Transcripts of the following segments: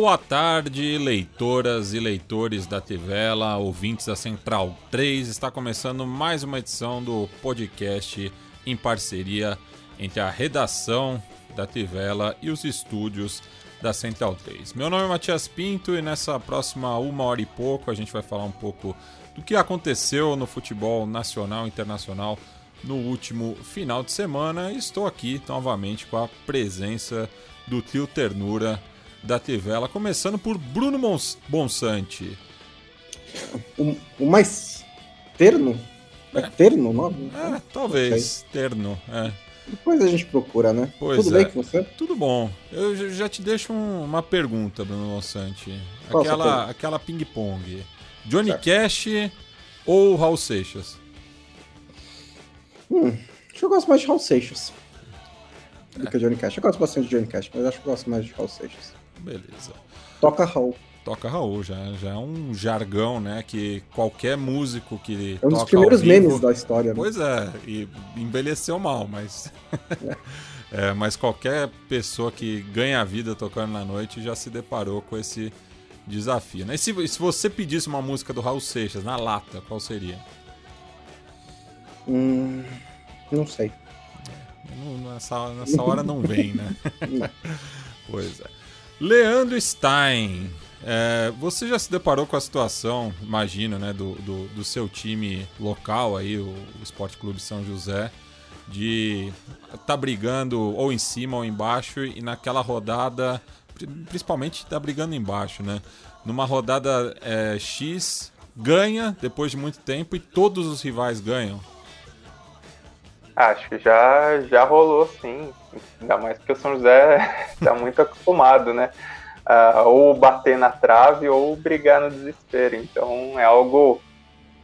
Boa tarde, leitoras e leitores da Tivela, ouvintes da Central 3. Está começando mais uma edição do podcast em parceria entre a redação da Tivela e os estúdios da Central 3. Meu nome é Matias Pinto e nessa próxima uma hora e pouco a gente vai falar um pouco do que aconteceu no futebol nacional e internacional no último final de semana. Estou aqui novamente com a presença do tio Ternura da Tivela, começando por Bruno Bonsante. O, o mais terno? É, é terno o nome? É, talvez, terno, é. Depois a gente procura, né? Pois Tudo é. bem com você? Tudo bom. Eu já te deixo um, uma pergunta, Bruno Bonsante. Aquela, aquela ping-pong. Johnny certo. Cash ou Raul Seixas? Hum, acho que eu gosto mais de Raul Seixas do é. que Johnny Cash. Eu gosto bastante de Johnny Cash, mas acho que eu gosto mais de Raul Seixas. Beleza. Toca Raul. Toca Raul, já, já é um jargão, né? Que qualquer músico que. É um dos primeiros vivo, memes da história. Né? Pois é, e envelheceu mal, mas. é, mas qualquer pessoa que ganha a vida tocando na noite já se deparou com esse desafio. Né? E se, se você pedisse uma música do Raul Seixas na lata, qual seria? Hum, não sei. É, nessa, nessa hora não vem, né? pois é. Leandro Stein, é, você já se deparou com a situação, imagino, né, do, do, do seu time local aí, o, o Esporte Clube São José, de tá brigando ou em cima ou embaixo e naquela rodada, principalmente tá brigando embaixo, né? Numa rodada é, X, ganha depois de muito tempo e todos os rivais ganham. Acho que já, já rolou sim. Ainda mais que o São José está muito acostumado, né? Uh, ou bater na trave ou brigar no desespero. Então é algo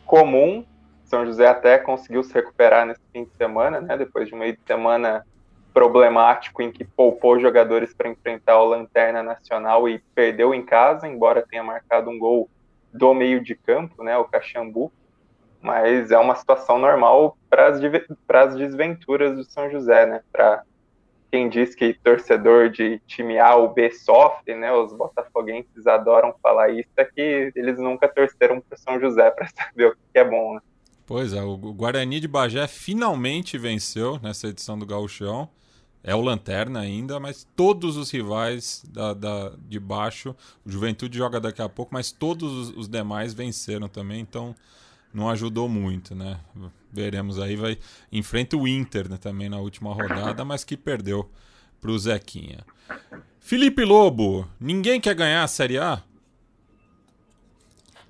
comum. São José até conseguiu se recuperar nesse fim de semana, né? Depois de um meio de semana problemático em que poupou jogadores para enfrentar o Lanterna Nacional e perdeu em casa, embora tenha marcado um gol do meio de campo, né? O Caxambu mas é uma situação normal para as desventuras do São José, né? Para quem diz que torcedor de time A ou B sofre, né? Os botafoguenses adoram falar isso, é que eles nunca torceram para São José para saber o que é bom, né? Pois é, o Guarani de Bagé finalmente venceu nessa edição do Gauchão. É o Lanterna ainda, mas todos os rivais da, da, de baixo, o Juventude joga daqui a pouco, mas todos os, os demais venceram também, então não ajudou muito, né? Veremos aí, vai enfrenta o Inter né, também na última rodada, mas que perdeu para o Zequinha. Felipe Lobo, ninguém quer ganhar a Série A?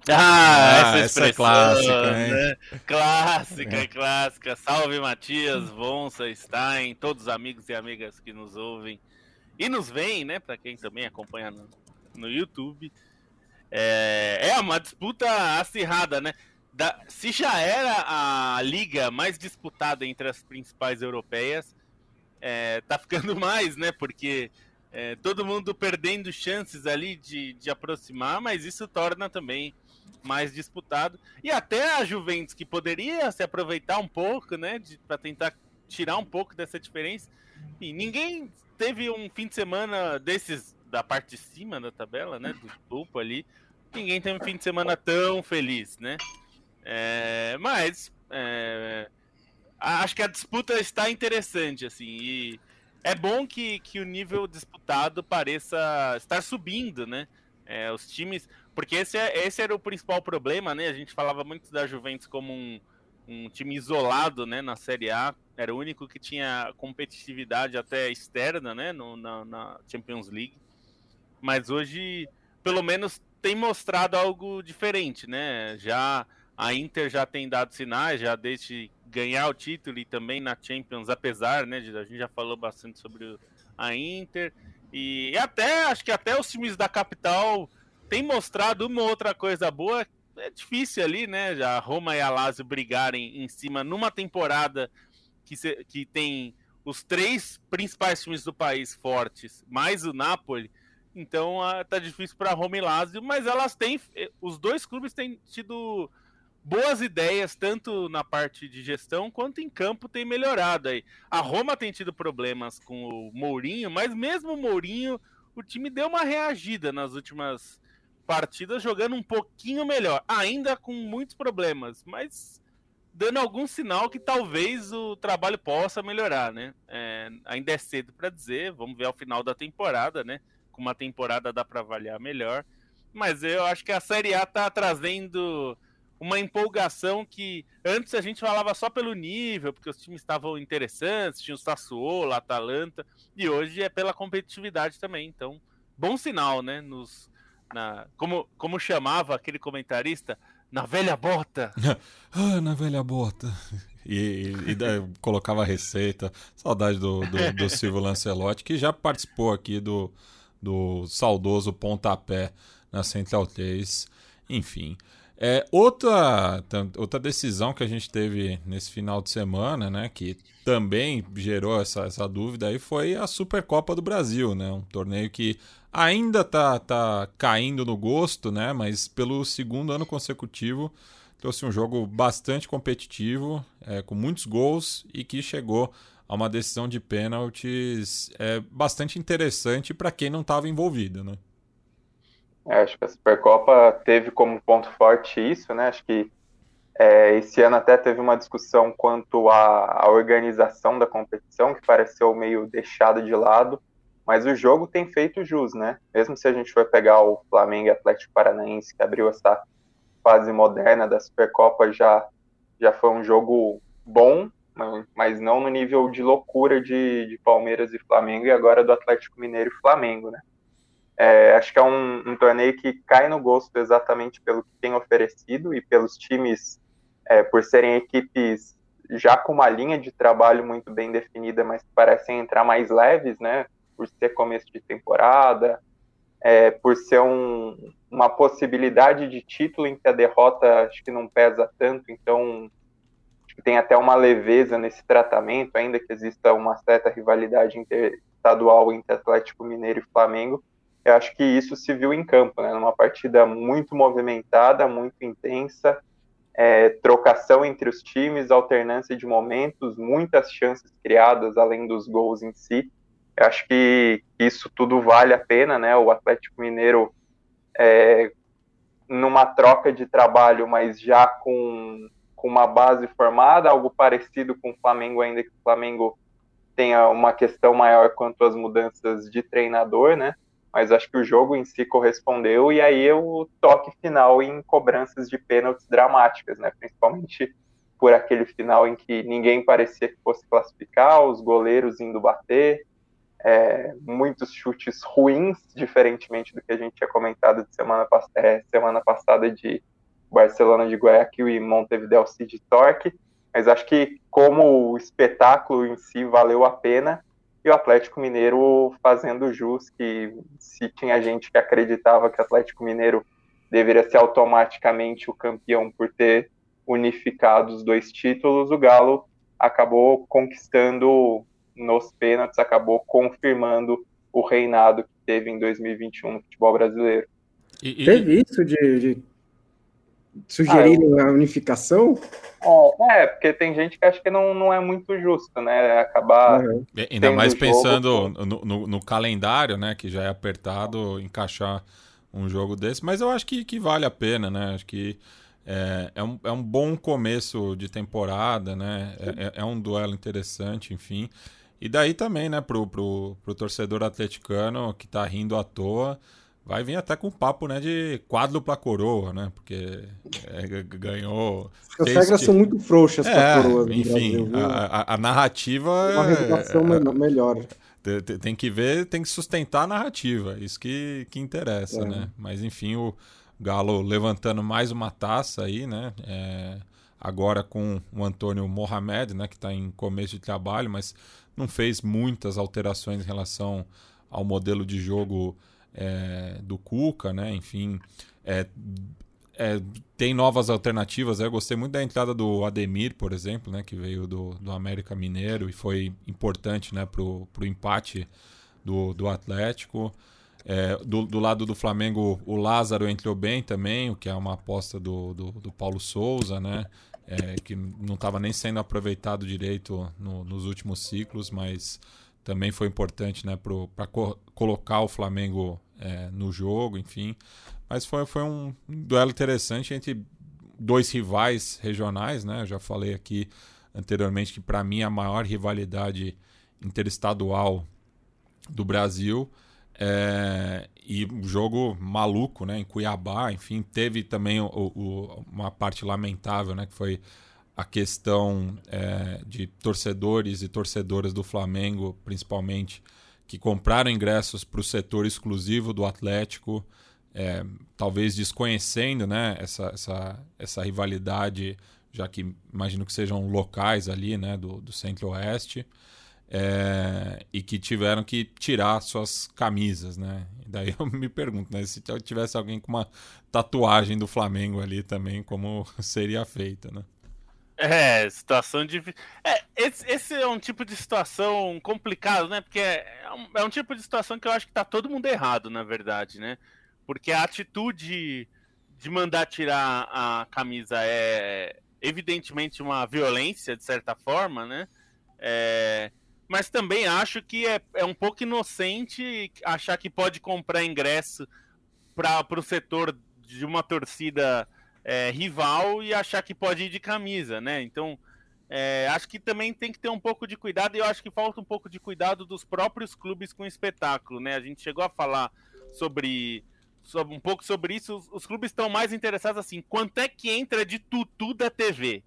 Ah, ah essa, essa é clássica, hein? Né? Clássica, é. clássica. Salve Matias, Vonsa, Stein, todos os amigos e amigas que nos ouvem e nos veem, né? Para quem também acompanha no, no YouTube. É, é uma disputa acirrada, né? Da, se já era a liga mais disputada entre as principais europeias, é, tá ficando mais, né? Porque é, todo mundo perdendo chances ali de, de aproximar, mas isso torna também mais disputado. E até a Juventus, que poderia se aproveitar um pouco, né? Para tentar tirar um pouco dessa diferença. E ninguém teve um fim de semana desses da parte de cima da tabela, né? Do grupo ali. Ninguém teve um fim de semana tão feliz, né? É, mas é, acho que a disputa está interessante, assim, e é bom que, que o nível disputado pareça estar subindo, né? É, os times. Porque esse, é, esse era o principal problema, né? A gente falava muito da Juventus como um, um time isolado né, na Série A. Era o único que tinha competitividade até externa né, no, na, na Champions League. Mas hoje, pelo menos, tem mostrado algo diferente, né? Já a Inter já tem dado sinais, já desde ganhar o título e também na Champions, apesar, né? A gente já falou bastante sobre a Inter. E, até, acho que até os times da capital têm mostrado uma outra coisa boa. É difícil ali, né? Já Roma e a Lazio brigarem em cima numa temporada que, se, que tem os três principais times do país fortes, mais o Napoli. Então uh, tá difícil para Roma e Lazio, mas elas têm, eh, os dois clubes têm tido boas ideias, tanto na parte de gestão quanto em campo tem melhorado aí. A Roma tem tido problemas com o Mourinho, mas mesmo o Mourinho, o time deu uma reagida nas últimas partidas, jogando um pouquinho melhor, ainda com muitos problemas, mas dando algum sinal que talvez o trabalho possa melhorar, né? É, ainda é cedo para dizer, vamos ver ao final da temporada, né? Com uma temporada dá para avaliar melhor, mas eu acho que a Série A tá trazendo uma empolgação que antes a gente falava só pelo nível, porque os times estavam interessantes, tinha o Sassuolo, a Atalanta, e hoje é pela competitividade também. Então, bom sinal, né? Nos, na, como, como chamava aquele comentarista, na velha bota. ah, na velha bota. E, e, e colocava a receita. Saudade do, do, do Silvio Lancelotti, que já participou aqui do, do saudoso pontapé na Central 3. Enfim. É, outra, outra decisão que a gente teve nesse final de semana, né, que também gerou essa, essa dúvida aí, foi a Supercopa do Brasil, né, um torneio que ainda tá, tá caindo no gosto, né, mas pelo segundo ano consecutivo trouxe um jogo bastante competitivo, é, com muitos gols e que chegou a uma decisão de pênaltis é, bastante interessante para quem não estava envolvido, né. É, acho que a Supercopa teve como ponto forte isso, né? Acho que é, esse ano até teve uma discussão quanto à, à, organização da competição, que pareceu meio deixada de lado, mas o jogo tem feito jus, né? Mesmo se a gente for pegar o Flamengo e Atlético Paranaense, que abriu essa fase moderna da Supercopa, já, já foi um jogo bom, mas não no nível de loucura de, de Palmeiras e Flamengo, e agora do Atlético Mineiro e Flamengo, né? É, acho que é um, um, torneio que cai no gosto exatamente pelo que tem oferecido e pelos times, é, por serem equipes já com uma linha de trabalho muito bem definida, mas que parecem entrar mais leves, né? Por ser começo de temporada, é, por ser um, uma possibilidade de título em que a derrota acho que não pesa tanto, então acho que tem até uma leveza nesse tratamento, ainda que exista uma certa rivalidade interestadual entre Atlético Mineiro e Flamengo eu acho que isso se viu em campo, né? Numa partida muito movimentada, muito intensa, é, trocação entre os times, alternância de momentos, muitas chances criadas além dos gols em si. Eu acho que isso tudo vale a pena, né? O Atlético Mineiro é, numa troca de trabalho, mas já com, com uma base formada, algo parecido com o Flamengo, ainda que o Flamengo tenha uma questão maior quanto às mudanças de treinador, né? Mas acho que o jogo em si correspondeu e aí o toque final em cobranças de pênaltis dramáticas, né? Principalmente por aquele final em que ninguém parecia que fosse classificar, os goleiros indo bater, é, muitos chutes ruins, diferentemente do que a gente tinha comentado de semana, é, semana passada de Barcelona de Guayaquil e Montevideo City Torque, mas acho que como o espetáculo em si valeu a pena, e o Atlético Mineiro fazendo jus que se tinha gente que acreditava que o Atlético Mineiro deveria ser automaticamente o campeão por ter unificado os dois títulos, o Galo acabou conquistando nos pênaltis, acabou confirmando o reinado que teve em 2021 no futebol brasileiro. E, e... Teve isso de, de sugerirem ah, eu... a unificação? É, é, porque tem gente que acha que não, não é muito justo, né? Acabar. Uhum. Ainda mais pensando no, no, no, calendário, né? Que já é apertado encaixar um jogo desse, mas eu acho que, que vale a pena, né? Acho que é, é, um, é um bom começo de temporada, né? É, é, é um duelo interessante, enfim. E daí também, né, pro, pro, pro torcedor atleticano que tá rindo à toa vai vir até com papo né, de quádrupla coroa, né? Porque é, ganhou. As regras que... são muito frouxas é, para coroa. Enfim, Brasil, a, a, a, narrativa. Uma reputação é, melhor. tem que ver, tem que sustentar a narrativa, isso que, que interessa, é. né? Mas enfim, o Galo levantando mais uma taça aí, né? É, agora com o Antônio Mohamed, né? Que está em começo de trabalho, mas não fez muitas alterações em relação ao modelo de jogo é, do Cuca, né? Enfim, é, é, tem novas alternativas. Eu gostei muito da entrada do Ademir, por exemplo, né, que veio do, do América Mineiro e foi importante né, para o empate do, do Atlético. É, do, do, lado do Flamengo, o Lázaro entrou bem também, o que é uma aposta do, do, do Paulo Souza, né? É, que não estava nem sendo aproveitado direito no, nos últimos ciclos, mas também foi importante né, para co colocar o Flamengo é, no jogo, enfim. Mas foi, foi um duelo interessante entre dois rivais regionais, né? Eu já falei aqui anteriormente que para mim a maior rivalidade interestadual do Brasil é, e um jogo maluco, né? Em Cuiabá, enfim, teve também o, o, uma parte lamentável, né? Que foi a questão é, de torcedores e torcedoras do Flamengo, principalmente, que compraram ingressos para o setor exclusivo do Atlético é, talvez desconhecendo né, essa, essa, essa rivalidade, já que imagino que sejam locais ali né, do, do centro-oeste, é, e que tiveram que tirar suas camisas. Né? E daí eu me pergunto, né, se tivesse alguém com uma tatuagem do Flamengo ali também, como seria feita, né? É, situação de. É, esse, esse, é um tipo de situação complicado, né? Porque é, é um, é um, tipo de situação que eu acho que tá todo mundo errado, na verdade, né? Porque a atitude de mandar tirar a camisa é evidentemente uma violência, de certa forma, né? É, mas também acho que é, é um pouco inocente achar que pode comprar ingresso para o setor de uma torcida é, rival e achar que pode ir de camisa, né? Então, é, acho que também tem que ter um pouco de cuidado e eu acho que falta um pouco de cuidado dos próprios clubes com o espetáculo, né? A gente chegou a falar sobre sobre, um pouco sobre isso, os, os clubes estão mais interessados assim, quanto é que entra de tutu da TV?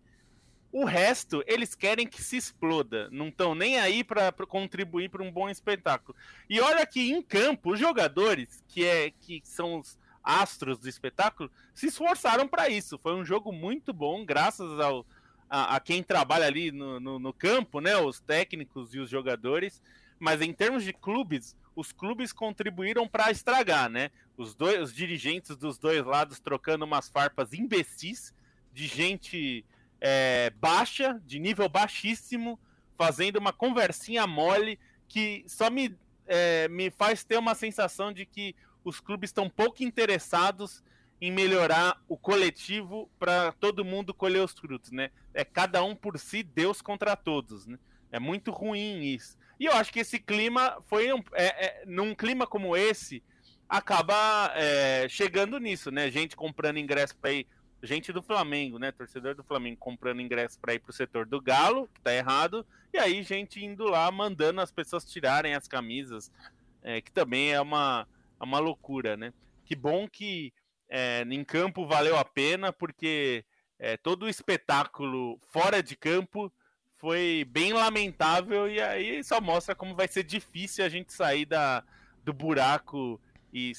O resto, eles querem que se exploda. Não estão nem aí para contribuir para um bom espetáculo. E olha que em campo, os jogadores, que, é, que são os astros do espetáculo, se esforçaram para isso. Foi um jogo muito bom, graças ao, a, a quem trabalha ali no, no, no, campo, né? Os técnicos e os jogadores. Mas em termos de clubes, os clubes contribuíram para estragar, né? Os dois, os dirigentes dos dois lados trocando umas farpas imbecis de gente é, baixa, de nível baixíssimo, fazendo uma conversinha mole que só me, é, me faz ter uma sensação de que os clubes estão pouco interessados em melhorar o coletivo para todo mundo colher os frutos, né? É cada um por si, Deus contra todos, né? É muito ruim isso. E eu acho que esse clima foi um, é, é, num clima como esse acaba é, chegando nisso, né? Gente comprando ingresso para ir, gente do Flamengo, né? Torcedor do Flamengo comprando ingresso para ir para o setor do Galo, que tá errado, e aí gente indo lá mandando as pessoas tirarem as camisas, é, que também é uma, uma loucura, né? Que bom que é, em campo valeu a pena, porque é, todo o espetáculo fora de campo foi bem lamentável e aí só mostra como vai ser difícil a gente sair da, do buraco e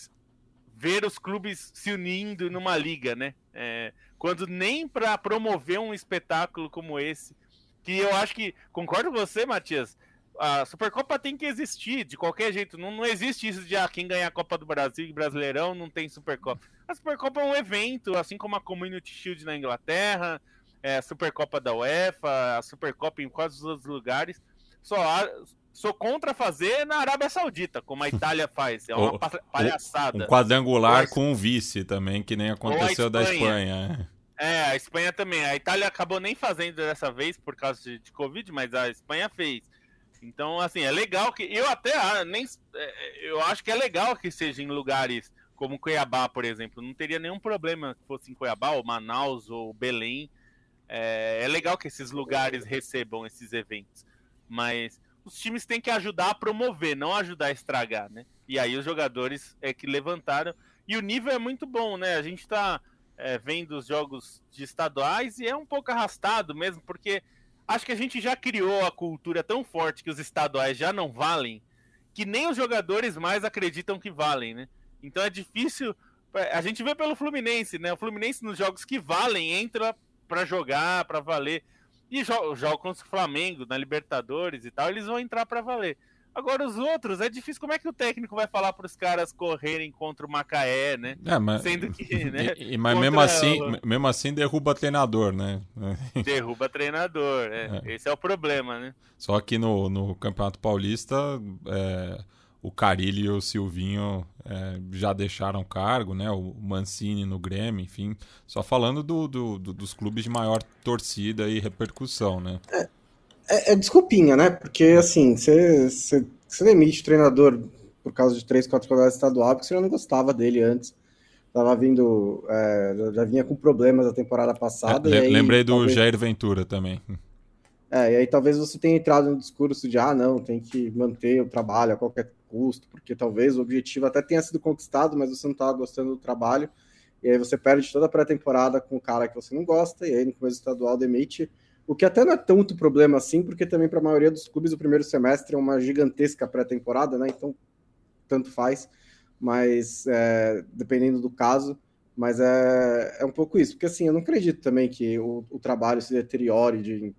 ver os clubes se unindo numa liga, né? É, quando nem para promover um espetáculo como esse, que eu acho que concordo com você, Matias. A Supercopa tem que existir de qualquer jeito. Não, não existe isso de ah, quem ganhar a Copa do Brasil e Brasileirão não tem Supercopa. A Supercopa é um evento, assim como a Community Shield na Inglaterra, é, a Supercopa da UEFA, a Supercopa em quase todos os lugares. Só sou contra fazer na Arábia Saudita, como a Itália faz. É uma o, palhaçada. Um quadrangular Mas... com um vice também, que nem aconteceu Espanha. da Espanha. É, a Espanha também. A Itália acabou nem fazendo dessa vez por causa de, de Covid, mas a Espanha fez. Então, assim, é legal que. Eu até ah, nem. É, eu acho que é legal que seja em lugares como Cuiabá, por exemplo. Não teria nenhum problema que fosse em Cuiabá, ou Manaus, ou Belém. É, é legal que esses lugares recebam esses eventos, mas os times têm que ajudar a promover, não ajudar a estragar, né? E aí os jogadores é que levantaram. E o nível é muito bom, né? A gente está é, vendo os jogos de estaduais e é um pouco arrastado mesmo, porque acho que a gente já criou a cultura tão forte que os estaduais já não valem, que nem os jogadores mais acreditam que valem, né? Então é difícil. A gente vê pelo Fluminense, né? O Fluminense nos jogos que valem entra para jogar, para valer. E joga contra o Flamengo na Libertadores e tal, eles vão entrar para valer. Agora os outros, é difícil. Como é que o técnico vai falar para os caras correrem contra o Macaé, né? É, mas, Sendo que, né? E, e, mas mesmo assim, mesmo assim derruba treinador, né? Derruba treinador, é. é. Esse é o problema, né? Só que no, no Campeonato Paulista, é, o Carilli e o Silvinho é, já deixaram cargo, né? O Mancini no Grêmio, enfim. Só falando do, do, do dos clubes de maior torcida e repercussão, né? É é, é desculpinha, né? Porque assim, você demite o treinador por causa de três, quatro rodadas estadual, porque você já não gostava dele antes. Tava vindo, é, já vinha com problemas a temporada passada. É, aí, lembrei do talvez... Jair Ventura também. É, e aí talvez você tenha entrado no discurso de ah, não, tem que manter o trabalho a qualquer custo, porque talvez o objetivo até tenha sido conquistado, mas você não estava gostando do trabalho, e aí você perde toda a pré-temporada com o cara que você não gosta, e aí no começo estadual demite o que até não é tanto problema assim, porque também para a maioria dos clubes o primeiro semestre é uma gigantesca pré-temporada, né? Então, tanto faz, mas é, dependendo do caso. Mas é, é um pouco isso, porque assim, eu não acredito também que o, o trabalho se deteriore de,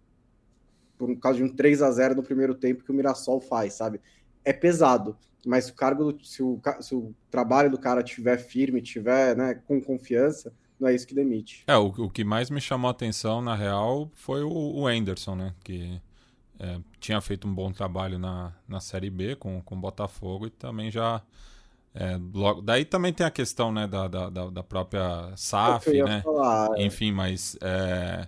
por causa de um 3 a 0 no primeiro tempo que o Mirassol faz, sabe? É pesado, mas o cargo, se, o, se o trabalho do cara tiver firme, tiver né, com confiança, não é isso que demite. É, o, o que mais me chamou a atenção, na real, foi o, o Anderson, né? Que é, tinha feito um bom trabalho na, na Série B com o Botafogo e também já. É, logo, daí também tem a questão né, da, da, da própria SAF, né? Falar, é. Enfim, mas é,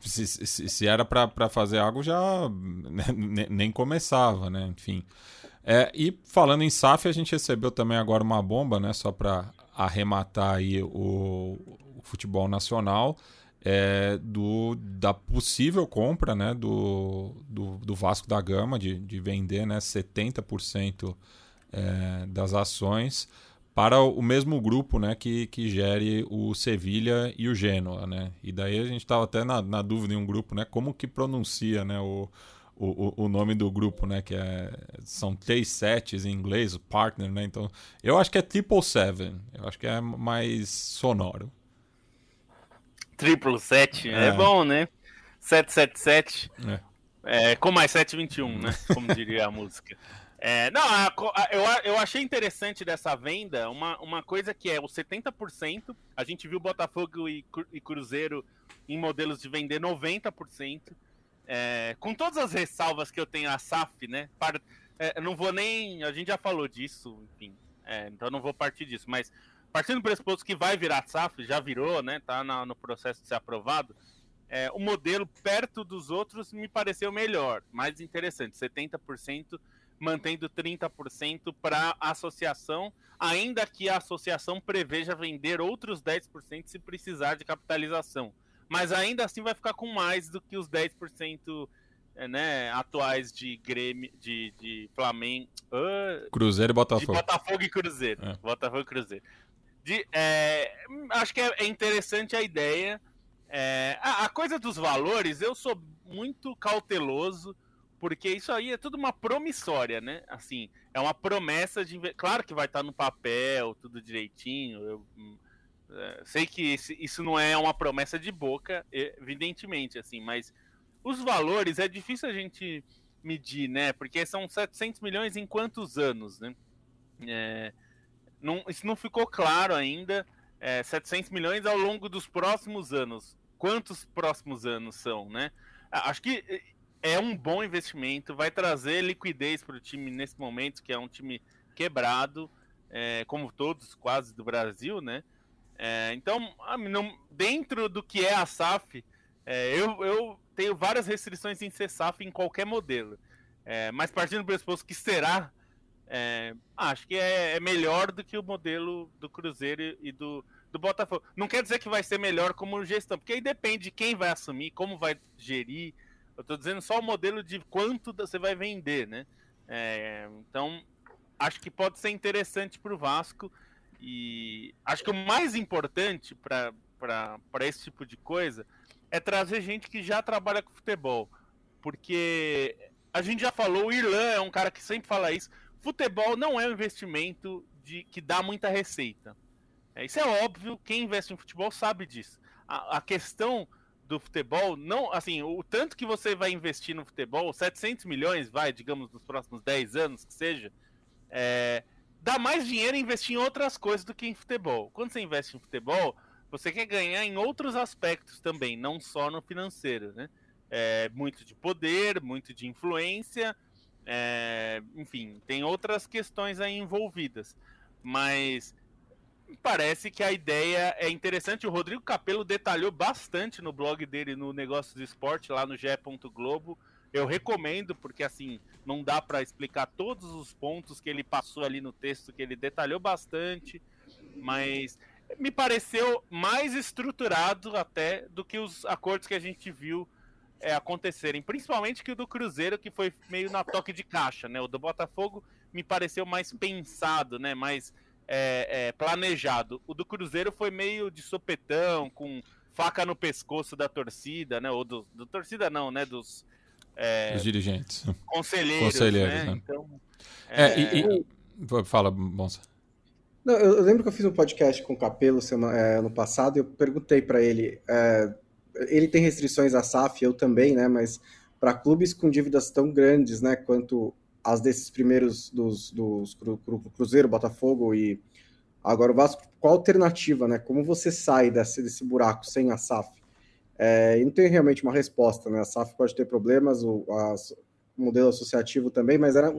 se, se, se, era para fazer algo já né, nem começava, né? Enfim. É, e falando em SAF, a gente recebeu também agora uma bomba, né? Só para arrematar aí o, o futebol nacional é, do, da possível compra né, do, do, do, Vasco da Gama, de, de vender né, 70% é, das ações para o mesmo grupo né, que, que gere o Sevilha e o Genoa. Né? E daí a gente estava até na, na, dúvida em um grupo, né, como que pronuncia né, o, o, o nome do grupo, né? Que é, são três sets em inglês, o partner, né? Então, eu acho que é Triple Seven. Eu acho que é mais sonoro. Triple Set, é, é bom, né? 777. É. é, com mais 721, né? Como diria a música. É, não, a, a, eu, eu achei interessante dessa venda uma, uma coisa que é o 70%. A gente viu Botafogo e, e Cruzeiro em modelos de vender 90%. É, com todas as ressalvas que eu tenho a SAF, né? Para, é, não vou nem. A gente já falou disso, enfim. É, então não vou partir disso. Mas partindo do pressuposto que vai virar SAF, já virou, né? Tá na, no processo de ser aprovado. É, o modelo perto dos outros me pareceu melhor, mais interessante. 70% mantendo 30% para associação, ainda que a associação preveja vender outros 10% se precisar de capitalização mas ainda assim vai ficar com mais do que os 10% é, né, atuais de Grêmio, de, de Flamengo. Uh, Cruzeiro e Botafogo. Botafogo e Cruzeiro. É. Botafogo e Cruzeiro. De, é, acho que é, é, interessante a ideia. É, a, a, coisa dos valores, eu sou muito cauteloso, porque isso aí é tudo uma promissória, né? Assim, é uma promessa de. Claro que vai estar no papel, tudo direitinho. Eu, é, sei que isso não é uma promessa de boca, evidentemente, assim, mas os valores é difícil a gente medir, né? Porque são 700 milhões em quantos anos, né? É, não, isso não ficou claro ainda. É, 700 milhões ao longo dos próximos anos. Quantos próximos anos são, né? Acho que é um bom investimento, vai trazer liquidez para o time nesse momento, que é um time quebrado, é, como todos quase do Brasil, né? É, então, não, dentro do que é a SAF, é, eu, eu tenho várias restrições em ser SAF em qualquer modelo. É, mas partindo do pressuposto que será, é, acho que é, é, melhor do que o modelo do Cruzeiro e do, do Botafogo. Não quer dizer que vai ser melhor como gestão, porque aí depende de quem vai assumir, como vai gerir. Eu estou dizendo só o modelo de quanto você vai vender, né? É, então, acho que pode ser interessante para o Vasco. E acho que o mais importante para esse tipo de coisa é trazer gente que já trabalha com futebol. Porque a gente já falou, o Irlan é um cara que sempre fala isso. futebol não é um investimento de que dá muita receita. É, isso é óbvio, quem investe em futebol sabe disso. A, a, questão do futebol, não, assim, o tanto que você vai investir no futebol, 700 milhões, vai, digamos, nos próximos 10 anos, que seja, é, dá mais dinheiro investir em outras coisas do que em futebol. Quando você investe em futebol, você quer ganhar em outros aspectos também, não só no financeiro, né? É, muito de poder, muito de influência, é, enfim, tem outras questões aí envolvidas. Mas parece que a ideia é interessante. O Rodrigo Capello detalhou bastante no blog dele no Negócios Esporte, lá no ge. Globo. Eu recomendo, porque assim, não dá para explicar todos os pontos que ele passou ali no texto, que ele detalhou bastante, mas me pareceu mais estruturado até do que os acordos que a gente viu é, acontecerem, principalmente que o do Cruzeiro, que foi meio na toque de caixa, né? O do Botafogo me pareceu mais pensado, né? Mais é, é, planejado. O do Cruzeiro foi meio de sopetão, com faca no pescoço da torcida, né? Ou do, do torcida não, né? Dos é, dirigentes, conselheiros, conselheiros né? né? Então, é, e, e... fala, Bonsa. Não, eu, lembro que eu fiz um podcast com o Capelo semana, é, ano passado e eu perguntei para ele. É, ele tem restrições à SAF, eu também, né? Mas para clubes com dívidas tão grandes, né? Quanto as desses primeiros dos, dos cru, cru, Cruzeiro, Botafogo e agora o Vasco, qual a alternativa, né? Como você sai desse, desse buraco sem a SAF? É, e não tem realmente uma resposta, né? A SAF pode ter problemas, o, a, o modelo associativo também, mas era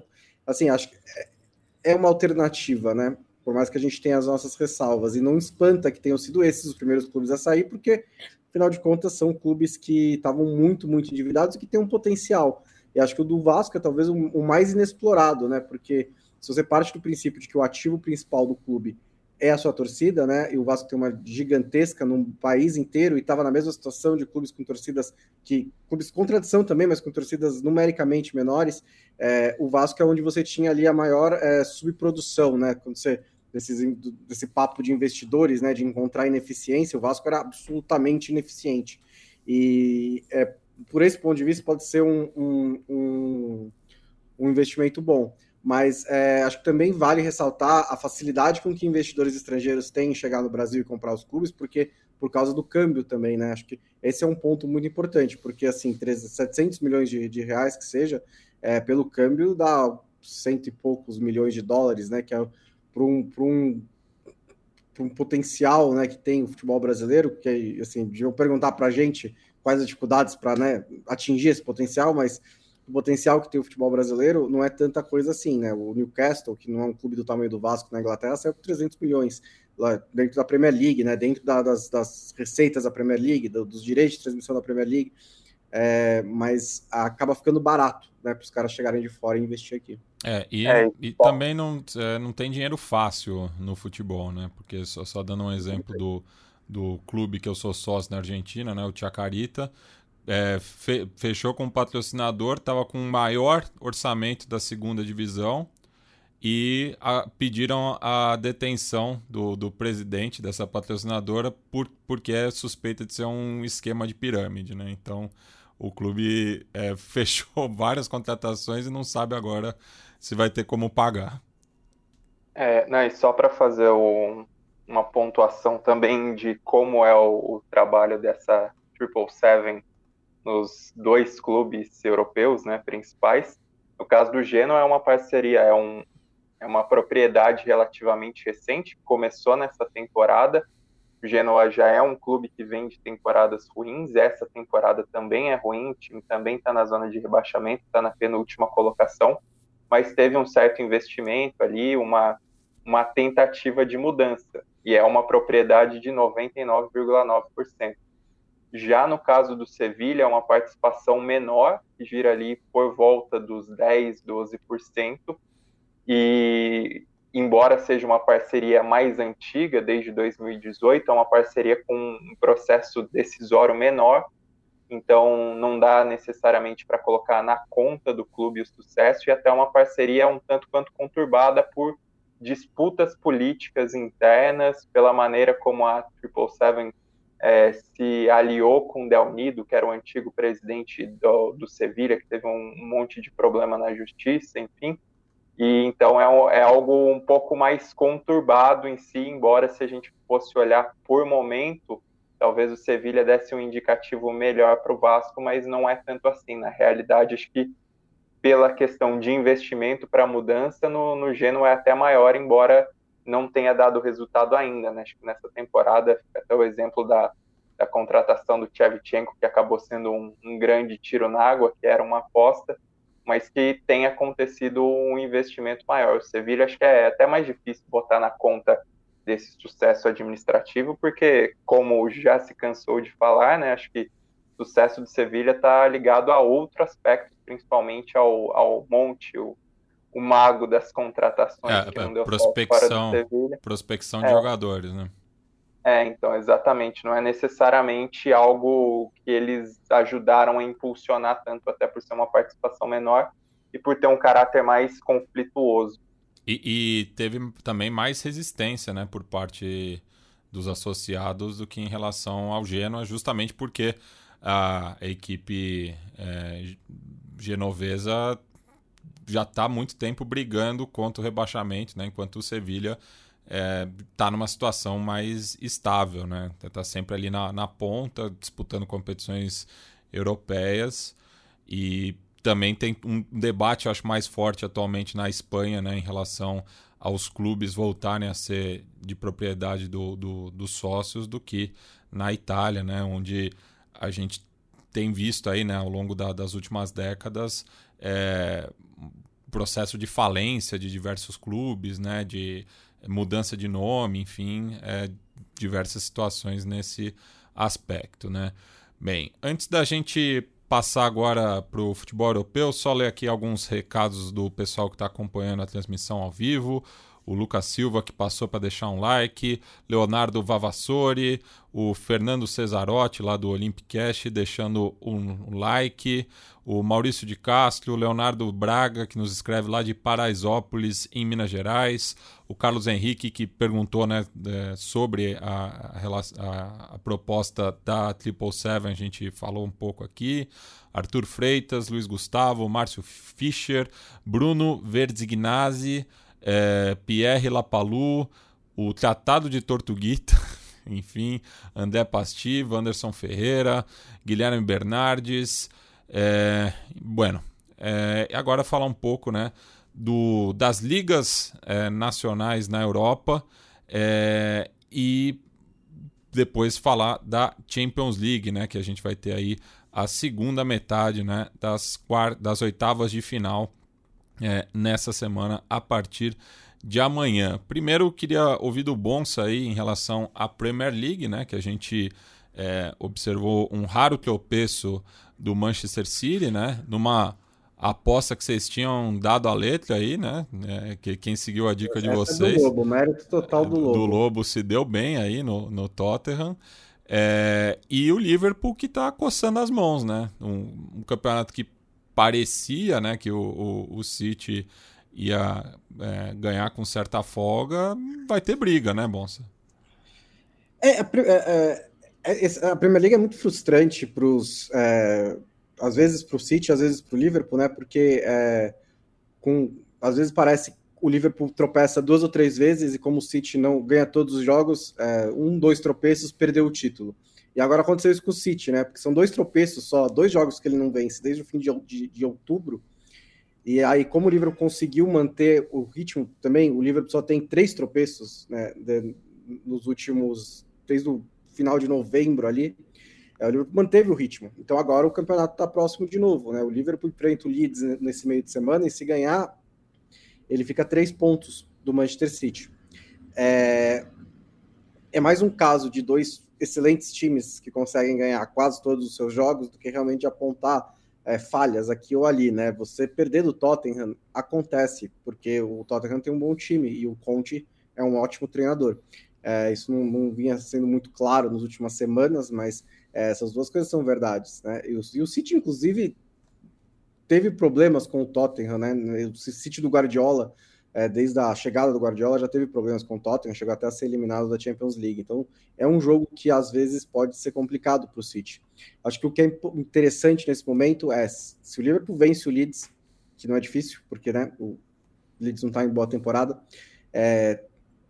assim, acho que é, é uma alternativa, né? Por mais que a gente tenha as nossas ressalvas, e não espanta que tenham sido esses os primeiros clubes a sair, porque afinal de contas são clubes que estavam muito, muito endividados e que têm um potencial. E acho que o do Vasco é talvez o, mais inexplorado, né? Porque se você parte do princípio de que o ativo principal do clube é a sua torcida, né? E o Vasco tem uma gigantesca num país inteiro e estava na mesma situação de clubes com torcidas que clubes com tradição também, mas com torcidas numericamente menores. É, o Vasco é onde você tinha ali a maior é, subprodução, né? Quando você desses, desse papo de investidores, né? De encontrar ineficiência, o Vasco era absolutamente ineficiente. E é, por esse ponto de vista, pode ser um, um, um, um investimento bom. Mas é, acho que também vale ressaltar a facilidade com que investidores estrangeiros têm em chegar no Brasil e comprar os clubes, porque por causa do câmbio também, né? Acho que esse é um ponto muito importante, porque assim, 300, 700 milhões de, de reais que seja, é, pelo câmbio dá cento e poucos milhões de dólares, né? Que é para um, um, um potencial né, que tem o futebol brasileiro, que assim, deviam perguntar para a gente quais as dificuldades para né, atingir esse potencial, mas o potencial que tem o futebol brasileiro não é tanta coisa assim, né? O Newcastle, que não é um clube do tamanho do Vasco na Inglaterra, saiu com 300 milhões lá dentro da Premier League, né? Dentro da, das, das, receitas da Premier League, do, dos direitos de transmissão da Premier League, é, mas acaba ficando barato, né? Para os caras chegarem de fora e investir aqui. É, e, é, e também não, é, não tem dinheiro fácil no futebol, né? Porque só, só dando um exemplo do do clube que eu sou sócio na Argentina, né, o Chacarita, é, fe fechou com um patrocinador, estava com o maior orçamento da segunda divisão e a, pediram a detenção do, do presidente dessa patrocinadora por, porque é suspeita de ser um esquema de pirâmide. Né? Então o clube é, fechou várias contratações e não sabe agora se vai ter como pagar. É, não, e só para fazer um, uma pontuação também de como é o, o trabalho dessa Triple Seven nos dois clubes europeus, né, principais. No caso do Genoa é uma parceria, é, um, é uma propriedade relativamente recente, começou nessa temporada. O Genoa já é um clube que vem de temporadas ruins, essa temporada também é ruim, o time também está na zona de rebaixamento, está na penúltima colocação, mas teve um certo investimento ali, uma, uma tentativa de mudança e é uma propriedade de 99,9%. Já no caso do Sevilha, é uma participação menor, que gira ali por volta dos 10, 12%, e embora seja uma parceria mais antiga, desde 2018, é uma parceria com um processo decisório menor, então não dá necessariamente para colocar na conta do clube o sucesso, e até uma parceria um tanto quanto conturbada por disputas políticas internas, pela maneira como a Triple Seven é, se aliou com Del Nido, que era o antigo presidente do, do Sevilha, que teve um, monte de problema na justiça, enfim. E então é, é algo um pouco mais conturbado em si, embora se a gente fosse olhar por momento, talvez o Sevilha desse um indicativo melhor para o Vasco, mas não é tanto assim. Na realidade, acho que pela questão de investimento para mudança, no, no Genoa é até maior, embora não tenha dado resultado ainda. Né? Acho que nessa temporada, até o exemplo da, da contratação do Tchevchenko, que acabou sendo um, um grande tiro na água, que era uma aposta, mas que tem acontecido um investimento maior. O Sevilha acho que é até mais difícil botar na conta desse sucesso administrativo, porque, como já se cansou de falar, né, acho que o sucesso de Sevilha está ligado a outro aspecto, principalmente ao, ao Monte, o, o mago das contratações. É, que não deu prospecção, prospecção de é. jogadores, né? É, então, exatamente. Não é necessariamente algo que eles ajudaram a impulsionar tanto, até por ser uma participação menor e por ter um caráter mais conflituoso. E, e, teve também mais resistência, né, por parte dos associados do que em relação ao Genoa, justamente porque a equipe é, genovesa já está há muito tempo brigando contra o rebaixamento, né, enquanto o Sevilha está é, numa situação mais estável, né? Está sempre ali na, na ponta, disputando competições europeias e também tem um debate, eu acho, mais forte atualmente na Espanha, né, em relação aos clubes voltarem a ser de propriedade do, do, dos sócios do que na Itália, né, onde a gente tem visto aí, né, ao longo da, das últimas décadas, é, processo de falência de diversos clubes, né, de mudança de nome, enfim, é, diversas situações nesse aspecto, né. Bem, antes da gente passar agora para o futebol europeu, só ler aqui alguns recados do pessoal que está acompanhando a transmissão ao vivo. O Lucas Silva, que passou para deixar um like, Leonardo Vavassori, o Fernando Cesarotti, lá do Olympicast, deixando um like, o Maurício de Castro, o Leonardo Braga, que nos escreve lá de Paraisópolis, em Minas Gerais, o Carlos Henrique, que perguntou né, é, sobre a, a, a proposta da Triple Seven, a gente falou um pouco aqui. Arthur Freitas, Luiz Gustavo, Márcio Fischer, Bruno Verdignazzi, é, Pierre Lapalu, o Tratado de Tortuguita, enfim, André Pastiva, Anderson Ferreira, Guilherme Bernardes. É, bueno, é, agora falar um pouco né, do, das ligas é, nacionais na Europa é, e depois falar da Champions League, né, que a gente vai ter aí a segunda metade né, das, das oitavas de final é, nessa semana a partir de amanhã. Primeiro, eu queria ouvir do Bonsa aí em relação à Premier League, né, que a gente é, observou um raro tropeço do Manchester City, né, numa aposta que vocês tinham dado a letra aí, né? É, que quem seguiu a dica de vocês. É do Lobo, mérito total do Lobo. Do Lobo se deu bem aí no, no Tottenham. É, e o Liverpool que está coçando as mãos, né? Um, um, campeonato que parecia né, que o, o, o City ia é, ganhar com certa folga, vai ter briga, né, Bonsa? É, a, é, é, a Premier League é muito frustrante para os às vezes para o City, às vezes para o Liverpool, né? Porque é, com, às vezes parece o Liverpool tropeça duas ou três vezes e como o City não ganha todos os jogos, é, um, dois tropeços, perdeu o título. E agora aconteceu isso com o City, né? Porque são dois tropeços só, dois jogos que ele não vence desde o fim de, de, de outubro. E aí, como o Liverpool conseguiu manter o ritmo também, o Liverpool só tem três tropeços né, de, nos últimos, desde o final de novembro ali. É, o Liverpool manteve o ritmo. Então agora o campeonato está próximo de novo. Né? O Liverpool enfrenta o Leeds nesse meio de semana e se ganhar, ele fica três pontos do Manchester City. É, é mais um caso de dois excelentes times que conseguem ganhar quase todos os seus jogos do que realmente apontar é, falhas aqui ou ali, né? Você perder do Tottenham acontece, porque o Tottenham tem um bom time e o Conte é um ótimo treinador. É, isso não, não, vinha sendo muito claro nas últimas semanas, mas é, essas duas coisas são verdades, né? E o, e o City, inclusive, teve problemas com o Tottenham, né? O City do Guardiola, é, desde a chegada do Guardiola, já teve problemas com o Tottenham, chegou até a ser eliminado da Champions League. Então, é um jogo que às vezes pode ser complicado para o City. Acho que o que é interessante nesse momento é se o Liverpool vence o Leeds, que não é difícil, porque né, o, Leeds não está em boa temporada. É,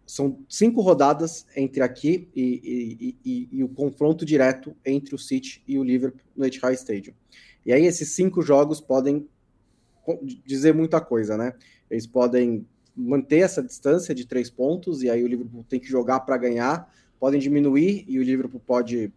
são cinco rodadas entre aqui e, e, e, e, o confronto direto entre o City e o Liverpool no Etihad Stadium. E aí esses cinco jogos podem dizer muita coisa, né? Eles podem manter essa distância de três pontos e aí o Liverpool tem que jogar para ganhar, podem diminuir e o Liverpool pode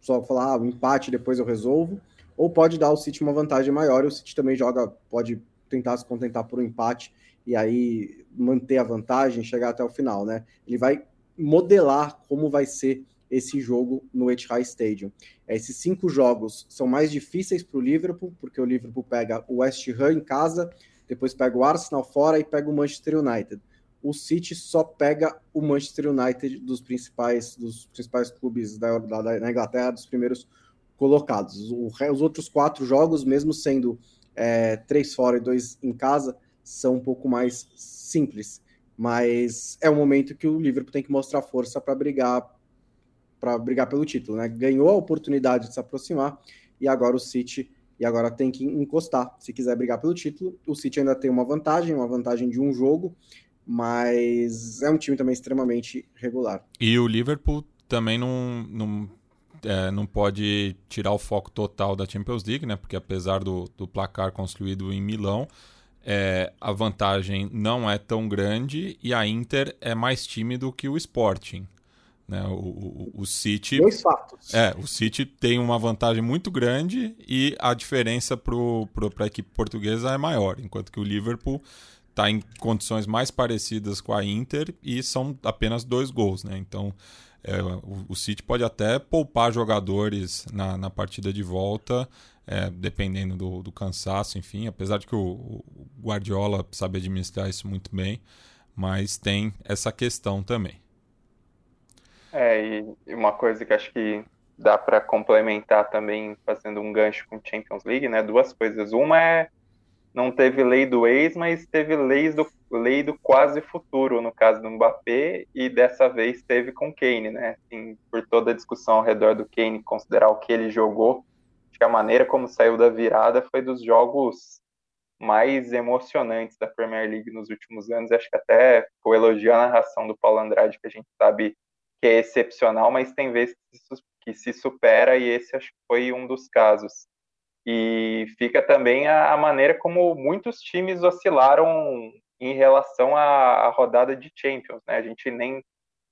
só falar ah, um empate depois eu resolvo, ou pode dar ao City uma vantagem maior e o City também joga, pode tentar se contentar por um empate e aí manter a vantagem, chegar até o final, né? Ele vai modelar como vai ser esse jogo no Etihad Stadium. Esses cinco jogos são mais difíceis para o Liverpool, porque o Liverpool pega o West Ham em casa, depois pega o Arsenal fora e pega o Manchester United. O City só pega o Manchester United dos principais dos principais clubes da, da, da Inglaterra, dos primeiros colocados. O, os outros quatro jogos, mesmo sendo é, três fora e dois em casa, são um pouco mais simples. Mas é um momento que o Liverpool tem que mostrar força para brigar para brigar pelo título, né? Ganhou a oportunidade de se aproximar e agora o City e agora tem que encostar. Se quiser brigar pelo título, o City ainda tem uma vantagem, uma vantagem de um jogo, mas é um time também extremamente regular. E o Liverpool também não, não, é, não pode tirar o foco total da Champions League, né? Porque apesar do, do placar construído em Milão, é, a vantagem não é tão grande e a Inter é mais time do que o Sporting. Né? O, o, o City. Dois fatos. É, o City tem uma vantagem muito grande e a diferença para a equipe portuguesa é maior, enquanto que o Liverpool está em condições mais parecidas com a Inter e são apenas dois gols, né? Então é, o, o, City pode até poupar jogadores na, na partida de volta, é, dependendo do, do, cansaço, enfim, apesar de que o, o Guardiola sabe administrar isso muito bem, mas tem essa questão também. É, e uma coisa que acho que dá para complementar também, fazendo um gancho com Champions League, né? Duas coisas. Uma é não teve lei do ex, mas teve leis do, lei do quase futuro, no caso do Mbappé, e dessa vez teve com Kane, né? Assim, por toda a discussão ao redor do Kane, considerar o que ele jogou, acho que a maneira como saiu da virada foi dos jogos mais emocionantes da Premier League nos últimos anos. Acho que até vou elogiar a narração do Paulo Andrade, que a gente sabe que é excepcional, mas tem vezes que se supera e esse acho que foi um dos casos. E fica também a, a maneira como muitos times oscilaram em relação à, à, rodada de Champions, né? A gente nem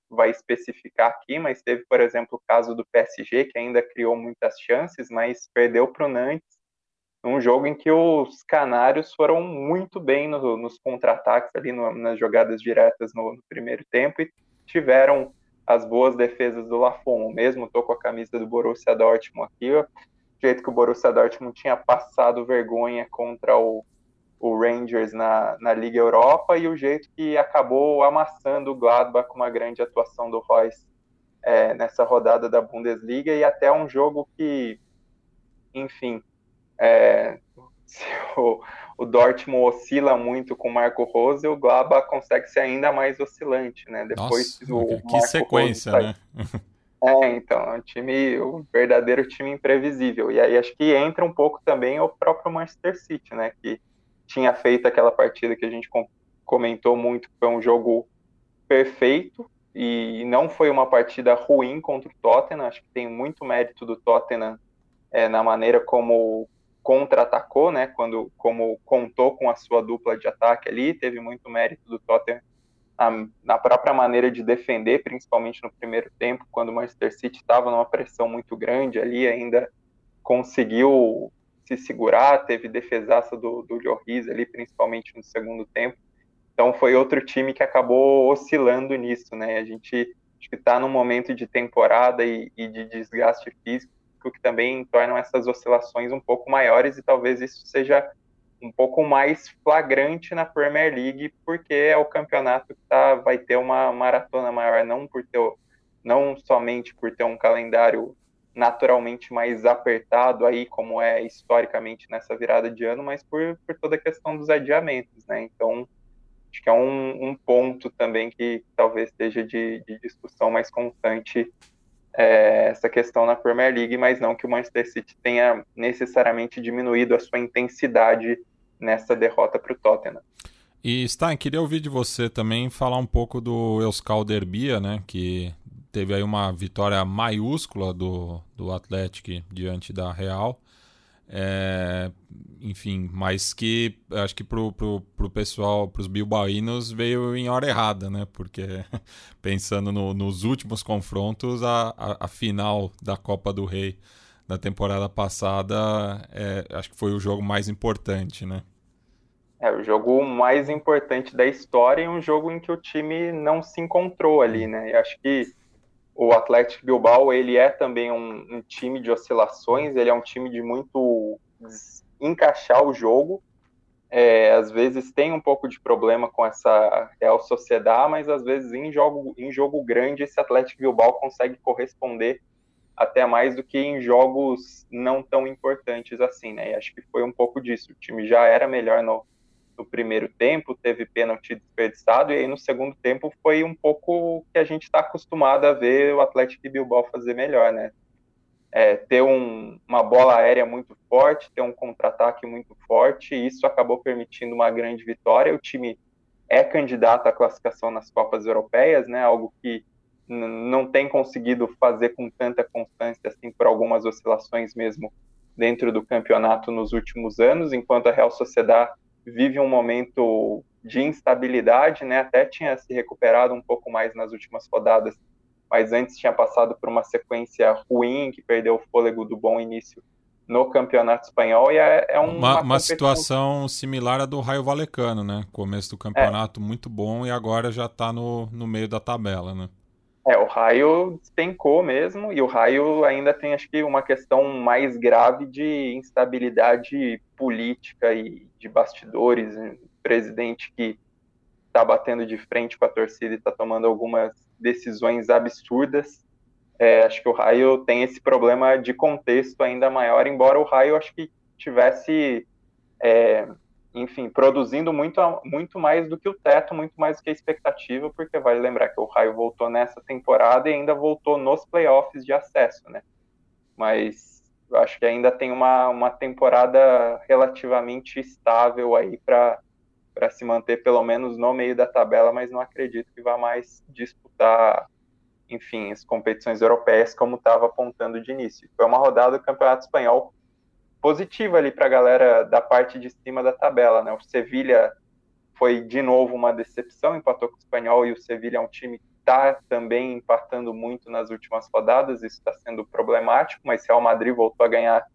vai especificar aqui, mas teve, por exemplo, o caso do PSG, que ainda criou muitas chances, mas perdeu para o Nantes, num jogo em que os canários foram muito bem no, nos contra-ataques ali, no, nas jogadas diretas no, no primeiro tempo e tiveram as boas defesas do Lafon. Mesmo tô com a camisa do Borussia Dortmund aqui, ó. O jeito que o Borussia Dortmund tinha passado vergonha contra o, o Rangers na, na Liga Europa e o jeito que acabou amassando o Gladbach com uma grande atuação do Royce é, nessa rodada da Bundesliga e até um jogo que, enfim, é, o, o Dortmund oscila muito com o Marco Rose, o Glaba consegue ser ainda mais oscilante, né? Depois Nossa, o que Marco sequência, né? É, então, é um time, o um verdadeiro time imprevisível. E aí acho que entra um pouco também o próprio Manchester City, né? Que tinha feito aquela partida que a gente comentou muito, que foi um jogo perfeito e não foi uma partida ruim contra o Tottenham. Acho que tem muito mérito do Tottenham é, na maneira como contra-atacou, né, quando como contou com a sua dupla de ataque ali, teve muito mérito do Tottenham na, na própria maneira de defender, principalmente no primeiro tempo, quando o Manchester City estava numa pressão muito grande ali, ainda conseguiu se segurar, teve defesaça do, do Lloris ali, principalmente no segundo tempo, então foi outro time que acabou oscilando nisso, né, a gente está num momento de temporada e, e de desgaste físico que também tornam essas oscilações um pouco maiores e talvez isso seja um pouco mais flagrante na Premier League, porque é o campeonato que tá, vai ter uma maratona maior, não por ter, não somente por ter um calendário naturalmente mais apertado aí, como é historicamente nessa virada de ano, mas por, por toda a questão dos adiamentos, né? Então, acho que é um, um ponto também que talvez esteja de, de discussão mais constante é, essa questão na Premier League, mas não que o Manchester City tenha necessariamente diminuído a sua intensidade nessa derrota para o Tottenham. E Stein, queria ouvir de você também falar um pouco do Euskal Derbia, né, que teve aí uma vitória maiúscula do, do Atlético diante da Real. É, enfim, mas que acho que pro, pro, pro pessoal, pros bilbaínos, veio em hora errada, né? Porque pensando no, nos últimos confrontos, a, a, a, final da Copa do Rei da temporada passada, é, acho que foi o jogo mais importante, né? É, o jogo mais importante da história e um jogo em que o time não se encontrou ali, né? E acho que o Atlético Bilbao, ele é também um, um, time de oscilações, ele é um time de muito encaixar o jogo. É, às vezes tem um pouco de problema com essa Real Sociedade, mas às vezes em jogo, em jogo grande esse Atlético Bilbao consegue corresponder até mais do que em jogos não tão importantes assim, né? E acho que foi um pouco disso. O time já era melhor no, no primeiro tempo, teve pênalti desperdiçado, e aí no segundo tempo foi um pouco que a gente está acostumado a ver o Atlético Bilbao fazer melhor, né? É, ter um, uma bola aérea muito forte, ter um contra-ataque muito forte, e isso acabou permitindo uma grande vitória. O time é candidato à classificação nas Copas Europeias, né? Algo que não tem conseguido fazer com tanta constância assim por algumas oscilações mesmo dentro do campeonato nos últimos anos, enquanto a Real Sociedade vive um momento de instabilidade, né? Até tinha se recuperado um pouco mais nas últimas rodadas, mas antes tinha passado por uma sequência ruim, que perdeu o fôlego do bom início no Campeonato Espanhol e é, é uma, uma, uma situação similar à do Raio Valecano, né? Começo do campeonato é. muito bom e agora já está no, no meio da tabela, né? É, o Raio despencou mesmo, e o Raio ainda tem, acho que, uma questão mais grave de instabilidade política e de bastidores. Um presidente que está batendo de frente com a torcida e está tomando algumas decisões absurdas. É, acho que o Raio tem esse problema de contexto ainda maior, embora o Raio acho que tivesse é, enfim, produzindo muito, muito mais do que o teto, muito mais do que a expectativa, porque vale lembrar que o Raio voltou nessa temporada e ainda voltou nos playoffs de acesso, né? Mas eu acho que ainda tem uma, uma temporada relativamente estável aí para se manter pelo menos no meio da tabela, mas não acredito que vá mais disputar, enfim, as competições europeias como estava apontando de início. Foi uma rodada do Campeonato Espanhol positiva ali para a galera da parte de cima da tabela, né? O Sevilha foi de novo uma decepção, empatou com o Espanhol e o Sevilha é um time que está também empatando muito nas últimas rodadas, isso está sendo problemático, mas Real Madrid voltou a ganhar,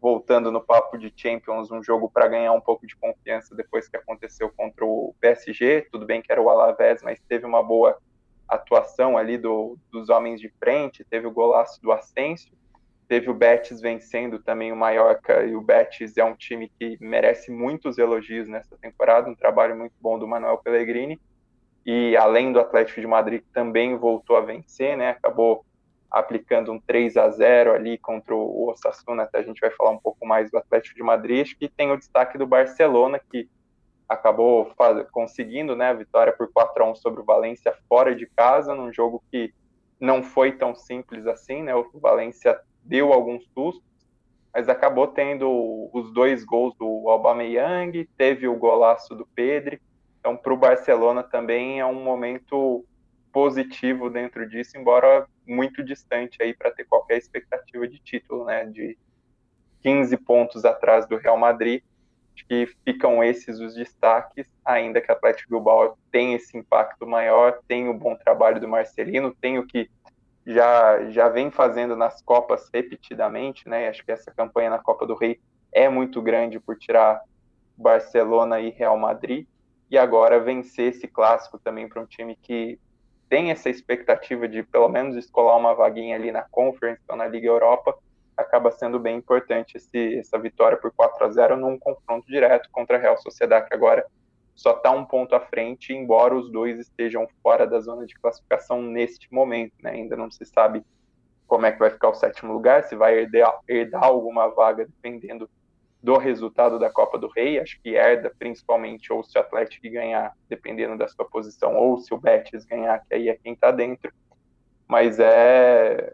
voltando no papo de Champions, um jogo para ganhar um pouco de confiança depois que aconteceu contra o PSG, tudo bem que era o Alavés, mas teve uma boa atuação ali do, dos homens de frente, teve o golaço do Asensio, Teve o Betis vencendo também o Mallorca, e o Betis é um time que merece muitos elogios nessa temporada, um trabalho muito bom do Manuel Pellegrini. E além do Atlético de Madrid, também voltou a vencer, né? Acabou aplicando um 3 a 0 ali contra o Osasuna, até a gente vai falar um pouco mais do Atlético de Madrid, que tem o destaque do Barcelona, que acabou faz... conseguindo né, a vitória por 4 a 1 sobre o Valência fora de casa, num jogo que não foi tão simples assim, né? O Valência deu alguns sustos, mas acabou tendo os dois gols do Aubameyang, teve o golaço do Pedri. Então, para o Barcelona também é um momento positivo dentro disso, embora muito distante aí para ter qualquer expectativa de título, né? De 15 pontos atrás do Real Madrid. Acho que ficam esses os destaques, ainda que o Atlético Bilbao tem esse impacto maior, tem o bom trabalho do Marcelino, tem o que já, já vem fazendo nas Copas repetidamente, né? Acho que essa campanha na Copa do Rei é muito grande por tirar Barcelona e Real Madrid. E agora vencer esse clássico também para um time que tem essa expectativa de pelo menos escolar uma vaguinha ali na Conference ou na Liga Europa, acaba sendo bem importante esse, essa vitória por 4 a 0 num confronto direto contra a Real Sociedade, que agora só está um ponto à frente, embora os dois estejam fora da zona de classificação neste momento. Né? Ainda não se sabe como é que vai ficar o sétimo lugar, se vai herdar, herdar alguma vaga dependendo do resultado da Copa do Rei. Acho que herda principalmente ou se o Atlético ganhar, dependendo da sua posição, ou se o Betis ganhar, que aí é quem está dentro. Mas é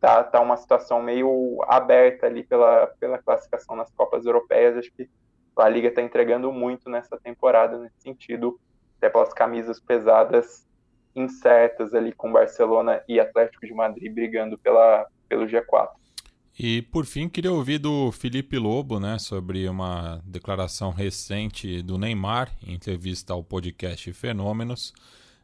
tá, tá uma situação meio aberta ali pela, pela classificação nas Copas Europeias. Acho que a Liga está entregando muito nessa temporada nesse sentido, até pelas camisas pesadas incertas ali com Barcelona e Atlético de Madrid brigando pela, pelo G4. E por fim, queria ouvir do Felipe Lobo, né, sobre uma declaração recente do Neymar em entrevista ao podcast Fenômenos,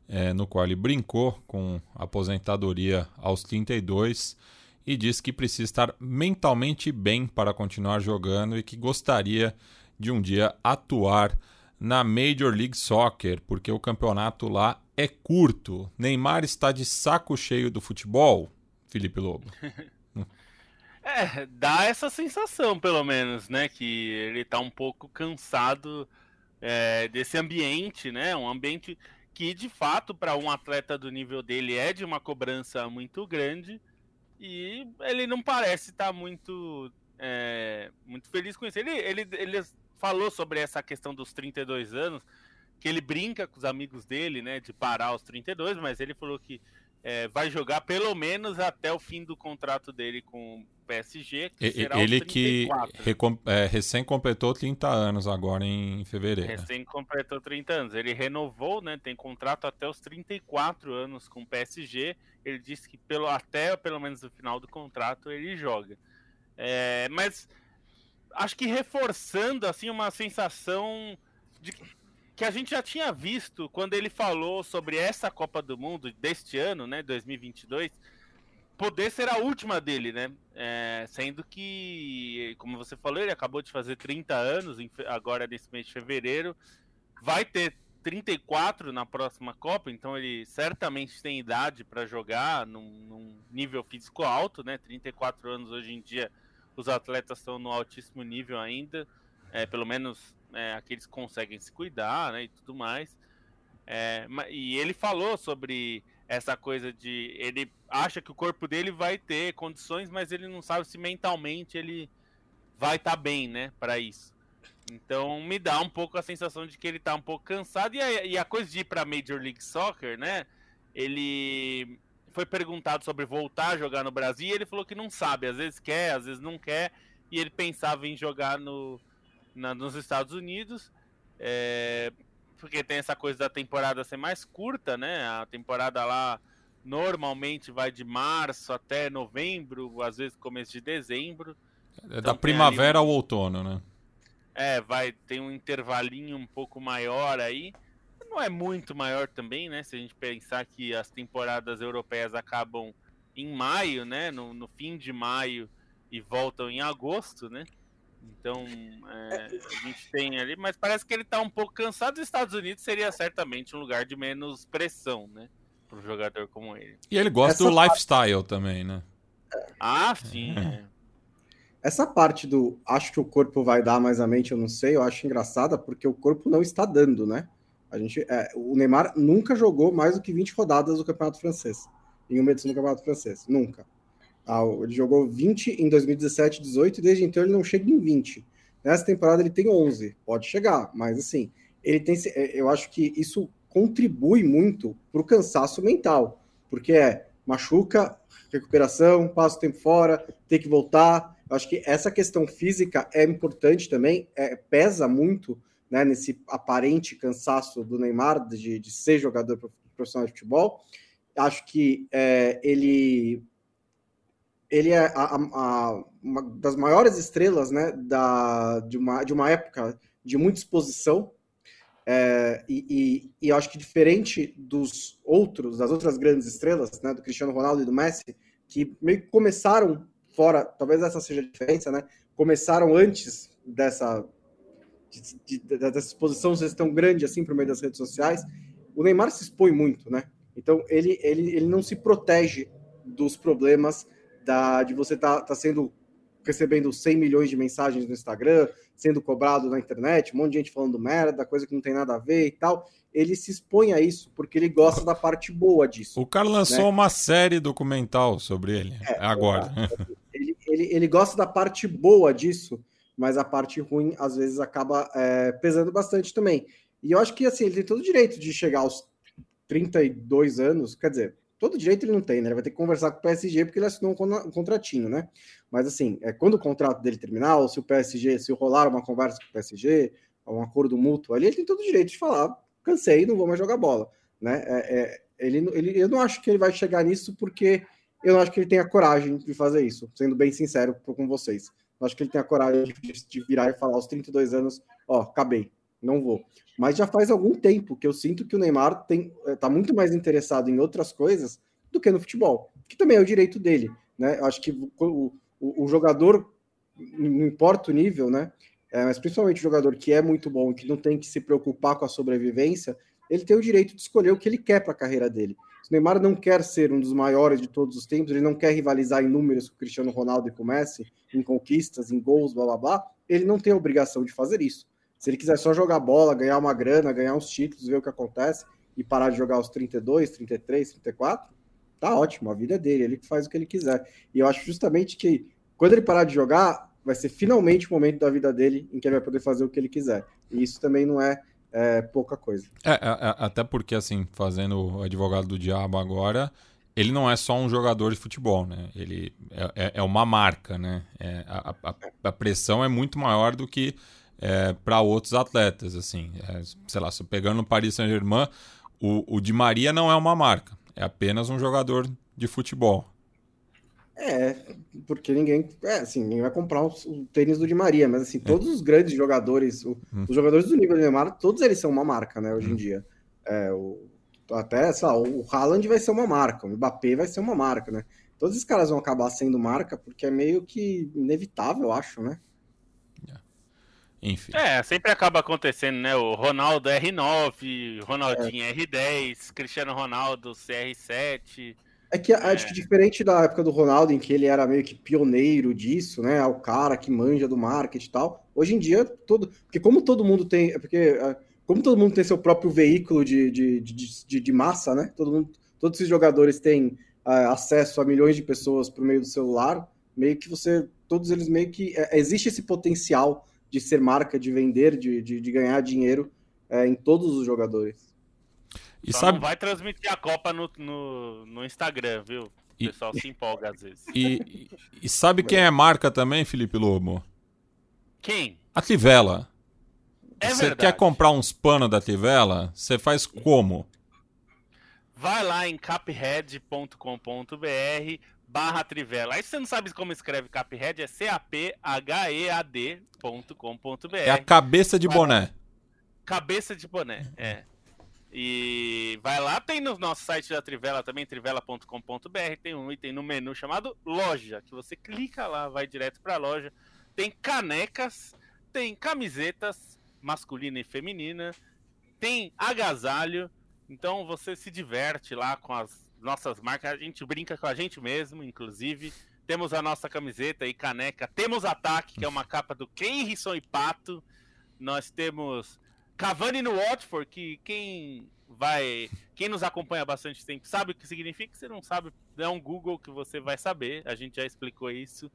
é, no qual ele brincou com aposentadoria aos 32 e disse que precisa estar mentalmente bem para continuar jogando e que gostaria de um dia atuar na Major League Soccer, porque o campeonato lá é curto. Neymar está de saco cheio do futebol, Felipe Lobo. É, dá essa sensação, pelo menos, né? Que ele tá um pouco cansado é, desse ambiente, né? Um ambiente que, de fato, para um atleta do nível dele é de uma cobrança muito grande. E ele não parece estar tá muito, é, muito feliz com isso. Ele, ele, ele falou sobre essa questão dos 32 anos, que ele brinca com os amigos dele, né? De parar aos 32, mas ele falou que é, vai jogar pelo menos até o fim do contrato dele com PSG. Que ele que é, recém completou 30 anos agora em fevereiro. Recém completou 30 anos. Ele renovou, né? Tem contrato até os 34 anos com o PSG. Ele disse que pelo, até pelo menos no final do contrato ele joga. É, mas acho que reforçando assim uma sensação de que a gente já tinha visto quando ele falou sobre essa Copa do Mundo deste ano, né, 2022, poder ser a última dele, né? É, sendo que, como você falou, ele acabou de fazer 30 anos, agora nesse mês de fevereiro, vai ter 34 na próxima Copa, então ele certamente tem idade para jogar num, num, nível físico alto, né? 34 anos hoje em dia, os atletas estão no altíssimo nível ainda, é, pelo menos é, aqueles conseguem se cuidar, né, e tudo mais. É, e ele falou sobre essa coisa de ele acha que o corpo dele vai ter condições, mas ele não sabe se mentalmente ele vai estar tá bem, né, para isso. Então me dá um pouco a sensação de que ele tá um pouco cansado e a, e a coisa de ir para Major League Soccer, né? Ele foi perguntado sobre voltar a jogar no Brasil e ele falou que não sabe, às vezes quer, às vezes não quer, e ele pensava em jogar no na, nos Estados Unidos, é, porque tem essa coisa da temporada ser mais curta, né? A temporada lá normalmente vai de março até novembro, às vezes começo de dezembro. É então, da primavera ali... ao outono, né? É, vai tem um intervalinho um pouco maior aí. Não é muito maior também, né? Se a gente pensar que as temporadas europeias acabam em maio, né? No, no fim de maio e voltam em agosto, né? Então, é, a gente tem ali, mas parece que ele tá um pouco cansado. Os Estados Unidos seria certamente um lugar de menos pressão, né? Para um jogador como ele. E ele gosta Essa do parte... lifestyle também, né? Ah, sim. É. Essa parte do acho que o corpo vai dar mais a mente, eu não sei, eu acho engraçada porque o corpo não está dando, né? A gente, é, o Neymar nunca jogou mais do que 20 rodadas do Campeonato Francês, em uma edição do Campeonato Francês, nunca. Ele jogou 20 em 2017, 18 e desde então ele não chega em 20. Nessa temporada ele tem 11, pode chegar, mas assim, ele tem, é, eu acho que isso contribui muito para o cansaço mental, porque é machuca, recuperação, passa o tempo fora, tem que voltar. Eu acho que essa questão física é importante também, é, pesa muito né, nesse aparente cansaço do Neymar de, de ser jogador profissional de futebol. Acho que é, ele ele é a, a, uma das maiores estrelas né, da, de, uma, de uma época de muita exposição. É, e, e, e, acho que diferente dos outros, das outras grandes estrelas, né, do Cristiano Ronaldo e do Messi, que meio que começaram fora, talvez essa seja a diferença, né? Começaram antes dessa, de, de, dessa exposição ser tão grande assim por meio das redes sociais. O Neymar se expõe muito, né? Então ele, ele, ele não se protege dos problemas da, de você estar tá, tá sendo recebendo 100 milhões de mensagens no Instagram, sendo cobrado na internet, um monte de gente falando merda, coisa que não tem nada a ver e tal. Ele se expõe a isso porque ele gosta da parte boa disso. O cara lançou né? uma série documental sobre ele é, agora. Ele, ele, ele, gosta da parte boa disso, mas a parte ruim às vezes acaba é, pesando bastante também. E eu acho que assim, ele tem todo o direito de chegar aos 32 anos, quer dizer, todo direito ele não tem, né? Ele vai ter que conversar com o PSG porque ele assinou um, contratinho, né? Mas assim, é, quando o contrato dele terminar, ou se o PSG, se rolar uma conversa com o PSG, um acordo mútuo ali, ele tem todo o direito de falar, cansei, não vou mais jogar bola, né? É, é, ele, ele, eu não acho que ele vai chegar nisso porque eu não acho que ele tenha coragem de fazer isso, sendo bem sincero com vocês. Eu acho que ele tem a coragem de, de virar e falar aos 32 anos, ó, acabei, não vou. Mas já faz algum tempo que eu sinto que o Neymar tem, eh, tá muito mais interessado em outras coisas do que no futebol, que também é o direito dele, né? Eu acho que o, o, o jogador, não importa o nível, né? É, mas principalmente o jogador que é muito bom, que não tem que se preocupar com a sobrevivência, ele tem o direito de escolher o que ele quer para a carreira dele. Se o Neymar não quer ser um dos maiores de todos os tempos, ele não quer rivalizar em números com o Cristiano Ronaldo e com o Messi, em conquistas, em gols, blá blá blá, ele não tem a obrigação de fazer isso. Se ele quiser só jogar bola, ganhar uma grana, ganhar uns títulos, ver o que acontece e parar de jogar aos 32, 33, 34, tá ótimo, a vida é dele, ele faz o que ele quiser. E eu acho justamente que quando ele parar de jogar, vai ser finalmente o momento da vida dele em que ele vai poder fazer o que ele quiser. E isso também não é, é pouca coisa. É, é, é até porque, assim, fazendo o advogado do diabo agora, ele não é só um jogador de futebol, né? Ele é, é, é uma marca, né? É, a, a, a, pressão é muito maior do que é, para outros atletas, assim. É, sei lá, se pegando o Paris Saint-Germain, o, o Di Maria não é uma marca, é apenas um jogador de futebol. É, porque ninguém, é, assim, ninguém vai comprar o, o tênis do Di Maria, mas assim, todos os grandes jogadores, o, hum. os jogadores do nível do Neymar, todos eles são uma marca, né, hoje hum. em dia. É, o, até, sei lá, o Haaland vai ser uma marca, o Mbappé vai ser uma marca, né? Todos esses caras vão acabar sendo marca porque é meio que inevitável, eu acho, né? Enfim. É, sempre acaba acontecendo, né? O Ronaldo R9, Ronaldinho é. R10, Cristiano Ronaldo CR7. É que é. acho que diferente da época do Ronaldo, em que ele era meio que pioneiro disso, né? O cara que manja do marketing e tal. Hoje em dia, todo. Porque como todo mundo tem. É porque. É, como todo mundo tem seu próprio veículo de, de, de, de massa, né? Todo mundo, todos esses jogadores têm uh, acesso a milhões de pessoas por meio do celular. Meio que você. Todos eles meio que. É, existe esse potencial de ser marca, de vender, de, de, de ganhar dinheiro é, em todos os jogadores. E Só sabe... não vai transmitir a Copa no, no, no Instagram, viu? O e... pessoal se empolga às vezes. E, e, sabe quem é marca também, Felipe Lobo? Quem? A Tivela. É você verdade. quer comprar uns panos da Tivela? Você faz como? Vai lá em caphead.com.br barra Trivela. Aí você não sabe como escreve Caphead, é C-A-P-H-E-A-D.com.br. É a cabeça de boné. Cabeça de boné, é. E vai lá, tem no nosso site da Trivela também, trivela.com.br, tem um item no menu chamado Loja, que você clica lá, vai direto para a loja. Tem canecas, tem camisetas masculina e feminina, tem agasalho, então você se diverte lá com as nossas marcas, a gente brinca com a gente mesmo, inclusive. Temos a nossa camiseta e caneca. Temos Ataque, que é uma capa do Kenrisson e Pato. Nós temos Cavani no Watford, que quem vai. Quem nos acompanha há bastante tempo sabe o que significa. Se não sabe, é um Google que você vai saber. A gente já explicou isso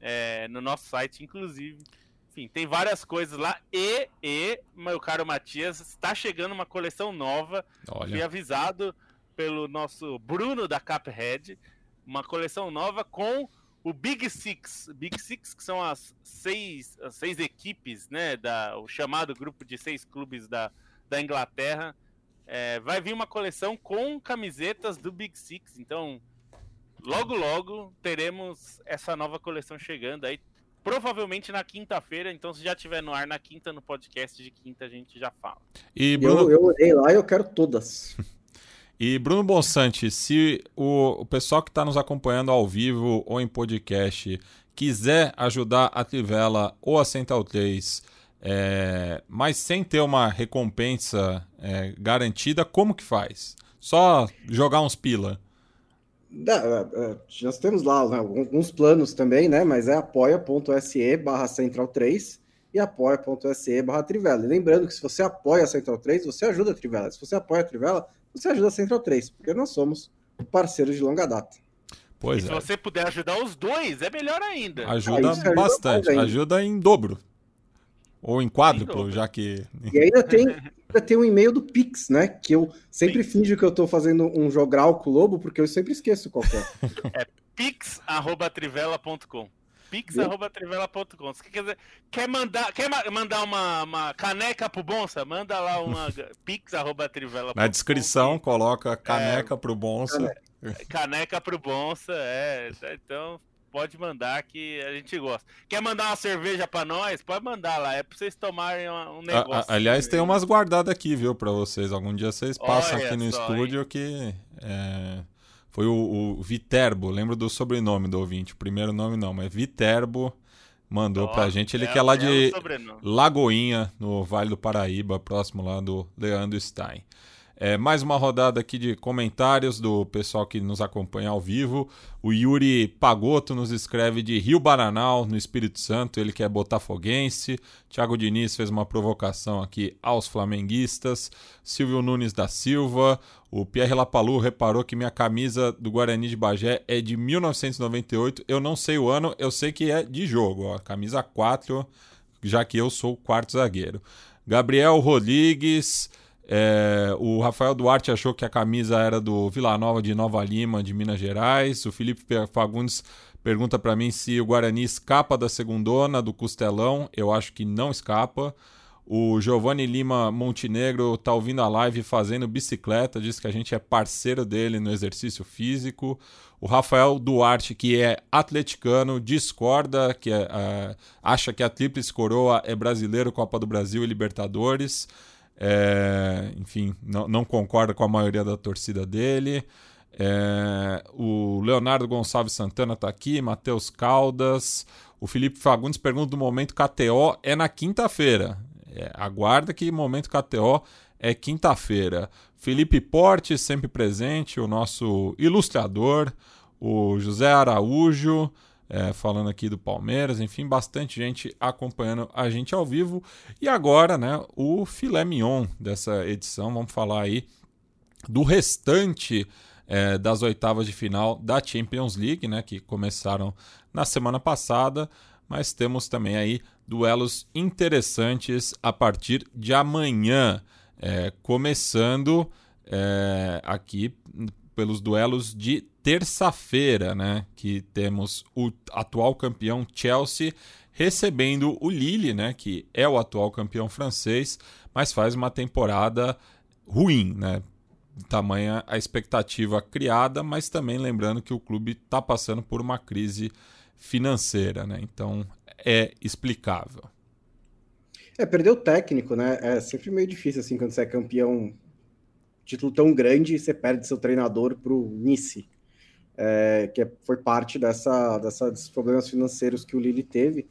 é, no nosso site, inclusive. Enfim, tem várias coisas lá. E, e meu caro Matias, está chegando uma coleção nova. Olha. Fui avisado pelo nosso Bruno da Caphead, uma coleção nova com o Big Six. Big Six, que são as seis, as seis equipes, né? Da, o chamado grupo de seis clubes da, da Inglaterra. É, vai vir uma coleção com camisetas do Big Six. Então, logo, logo teremos essa nova coleção chegando aí. Provavelmente na quinta-feira, então se já tiver no ar na quinta, no podcast de quinta, a gente já fala. E Bruno... eu, eu olhei lá e eu quero todas. E Bruno Bonsante, se o, o pessoal que está nos acompanhando ao vivo ou em podcast quiser ajudar a Trivela ou a Central 3, é, mas sem ter uma recompensa é, garantida, como que faz? Só jogar uns pila? É, é, nós temos lá né, alguns planos também, né? Mas é apoia.se barra Central 3 e apoia.se barra Trivela. E lembrando que se você apoia a Central 3, você ajuda a Trivela. Se você apoia a Trivela, você ajuda a Central 3, porque nós somos parceiros de longa data. Pois e se é. você puder ajudar os dois, é melhor ainda. Ajuda, ajuda bastante, ajuda em dobro. Ou em quádruplo, já que. E ainda tem, tem um e-mail do Pix, né? Que eu sempre finjo que eu tô fazendo um jogral com o Lobo, porque eu sempre esqueço qual é. é pix.trivela.com pix.trivela.com. Você quer, dizer, quer mandar, quer mandar uma, uma caneca pro Bonsa? Manda lá uma pix.trivela.com. Na descrição, coloca caneca é, pro Bonsa. Caneca, pro Bonsa, é. Então, pode mandar que a gente gosta. Quer mandar uma cerveja para nós? Pode mandar lá, é para vocês tomarem um negócio. A, aliás, tem umas guardadas aqui, viu, para vocês. Algum dia vocês passam Olha aqui no só, estúdio hein? que é, foi o, o, Viterbo, lembro do sobrenome do ouvinte, o primeiro nome não, mas Viterbo mandou para pra gente. Ele é, que é lá de é Lagoinha, no Vale do Paraíba, próximo lá do Leandro Stein. É, mais uma rodada aqui de comentários do pessoal que nos acompanha ao vivo. O Yuri Pagoto nos escreve de Rio Bananal, no Espírito Santo, ele que é botafoguense. Tiago Diniz fez uma provocação aqui aos flamenguistas. Silvio Nunes da Silva. O Pierre Lapalu reparou que minha camisa do Guarani de Bagé é de 1998. Eu não sei o ano, eu sei que é de jogo. Ó, camisa 4, já que eu sou o quarto zagueiro. Gabriel Rodrigues. É, o Rafael Duarte achou que a camisa era do Vila Nova de Nova Lima, de Minas Gerais. O Felipe Fagundes pergunta para mim se o Guarani escapa da segundona do Costelão. Eu acho que não escapa. O Giovanni Lima Montenegro tá ouvindo a live fazendo bicicleta, diz que a gente é parceiro dele no exercício físico. O Rafael Duarte, que é atleticano, discorda, que é, é, acha que a Tríplice Coroa é brasileiro, Copa do Brasil e Libertadores. É, enfim, não, não, concorda com a maioria da torcida dele. É, o Leonardo Gonçalves Santana está aqui, Matheus Caldas. O Felipe Fagundes pergunta do momento KTO é na quinta-feira. É, aguarda que momento KTO é quinta-feira. Felipe Porte, sempre presente, o nosso ilustrador. O José Araújo é, falando aqui do Palmeiras, enfim, bastante gente acompanhando a gente ao vivo. E agora, né, o filé mignon dessa edição, vamos falar aí do restante é, das oitavas de final da Champions League, né, que começaram na semana passada, mas temos também aí duelos interessantes a partir de amanhã, é, começando é, aqui pelos duelos de terça-feira, né? Que temos o atual campeão Chelsea recebendo o Lille, né? Que é o atual campeão francês, mas faz uma temporada ruim, né? Tamanha a expectativa criada, mas também lembrando que o clube está passando por uma crise financeira, né? Então é explicável. É, perder o técnico, né? É sempre meio difícil assim quando você é campeão título tão grande, você perde seu treinador para o Nice é, que é, foi parte dessa, dessa, desses problemas financeiros que o Lille teve.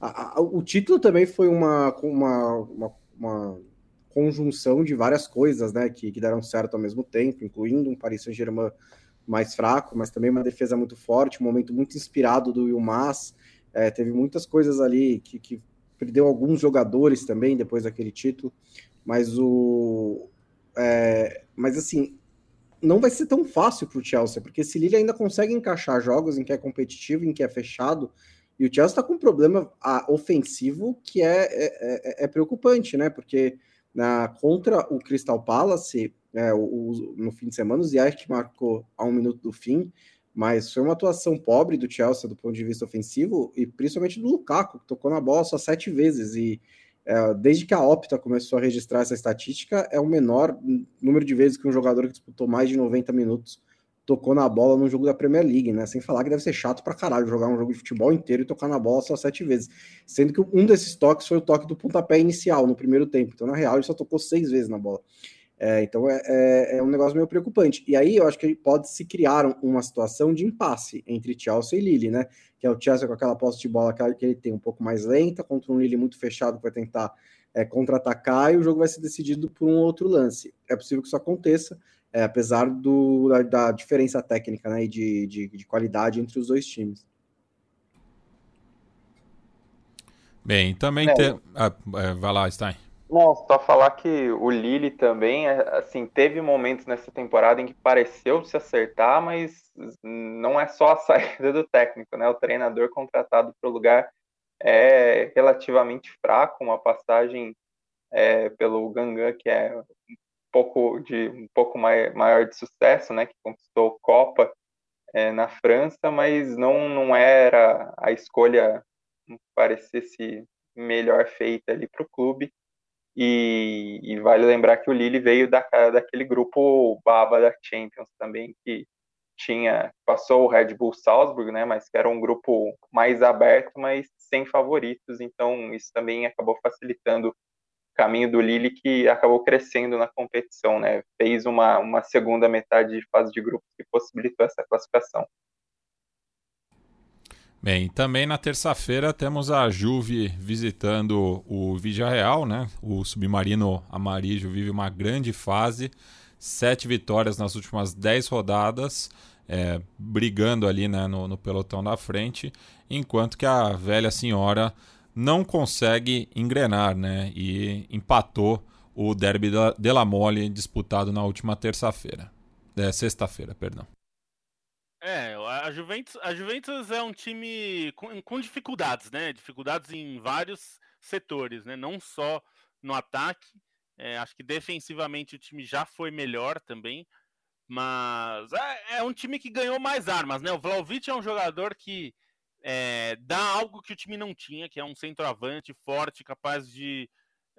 A, a, o título também foi uma, uma, uma, uma, conjunção de várias coisas né, que, que deram certo ao mesmo tempo, incluindo um Paris Saint-Germain mais fraco, mas também uma defesa muito forte, um momento muito inspirado do Yilmaz. É, teve muitas coisas ali que, que perdeu alguns jogadores também depois daquele título, mas o. É, mas assim, não vai ser tão fácil para o Chelsea, porque esse Lille ainda consegue encaixar jogos em que é competitivo, em que é fechado, e o Chelsea está com um problema ofensivo que é, é, é, é, preocupante, né? Porque na, contra o Crystal Palace, é, o, o, no fim de semana, o Ziyech marcou a um minuto do fim, mas foi uma atuação pobre do Chelsea do ponto de vista ofensivo, e principalmente do Lukaku, que tocou na bola só sete vezes, e é, desde que a Opta começou a registrar essa estatística, é o menor número de vezes que um jogador que disputou mais de 90 minutos tocou na bola num jogo da Premier League, né? Sem falar que deve ser chato pra caralho jogar um jogo de futebol inteiro e tocar na bola só sete vezes. Sendo que um desses toques foi o toque do pontapé inicial no primeiro tempo. Então, na real, ele só tocou seis vezes na bola. É, então é, é, é, um negócio meio preocupante. E aí eu acho que pode se criar uma situação de impasse entre Chelsea e Lille, né? Que é o Chelsea com aquela posse de bola que ele tem um pouco mais lenta, contra um Lille muito fechado que vai tentar é, contra-atacar e o jogo vai ser decidido por um outro lance. É possível que isso aconteça, é, apesar do, da, da, diferença técnica né, e de, de, de qualidade entre os dois times. Bem, também é. tem. Ah, é, vai lá, Stein. Não, só falar que o Lille também, é, assim, teve momentos nessa temporada em que pareceu se acertar, mas não é só a saída do técnico, né? O treinador contratado para o lugar é relativamente fraco, uma passagem é, pelo Gangan, que é um pouco de um pouco mai, maior de sucesso, né, que conquistou Copa é, na França, mas não não era a escolha parecesse melhor feita ali para o clube. E, e, vale lembrar que o Lille veio da, daquele grupo baba da Champions também, que tinha passou o Red Bull Salzburg, né, mas que era um grupo mais aberto, mas sem favoritos, então isso também acabou facilitando o caminho do Lille que acabou crescendo na competição, né? Fez uma, uma segunda metade de fase de grupos que possibilitou essa classificação. Bem, também na terça-feira temos a Juve visitando o Real, né? O submarino amarillo vive uma grande fase, sete vitórias nas últimas dez rodadas, é, brigando ali né, no, no pelotão da frente, enquanto que a velha senhora não consegue engrenar, né? E empatou o derby de la Mole disputado na última terça-feira, é, sexta-feira, perdão. É, a Juventus, a Juventus é um time com, com, dificuldades, né? Dificuldades em vários setores, né? Não só no ataque. É, acho que defensivamente o time já foi melhor também. Mas é, é um time que ganhou mais armas, né? O Vlaovic é um jogador que é, dá algo que o time não tinha, que é um centroavante forte, capaz de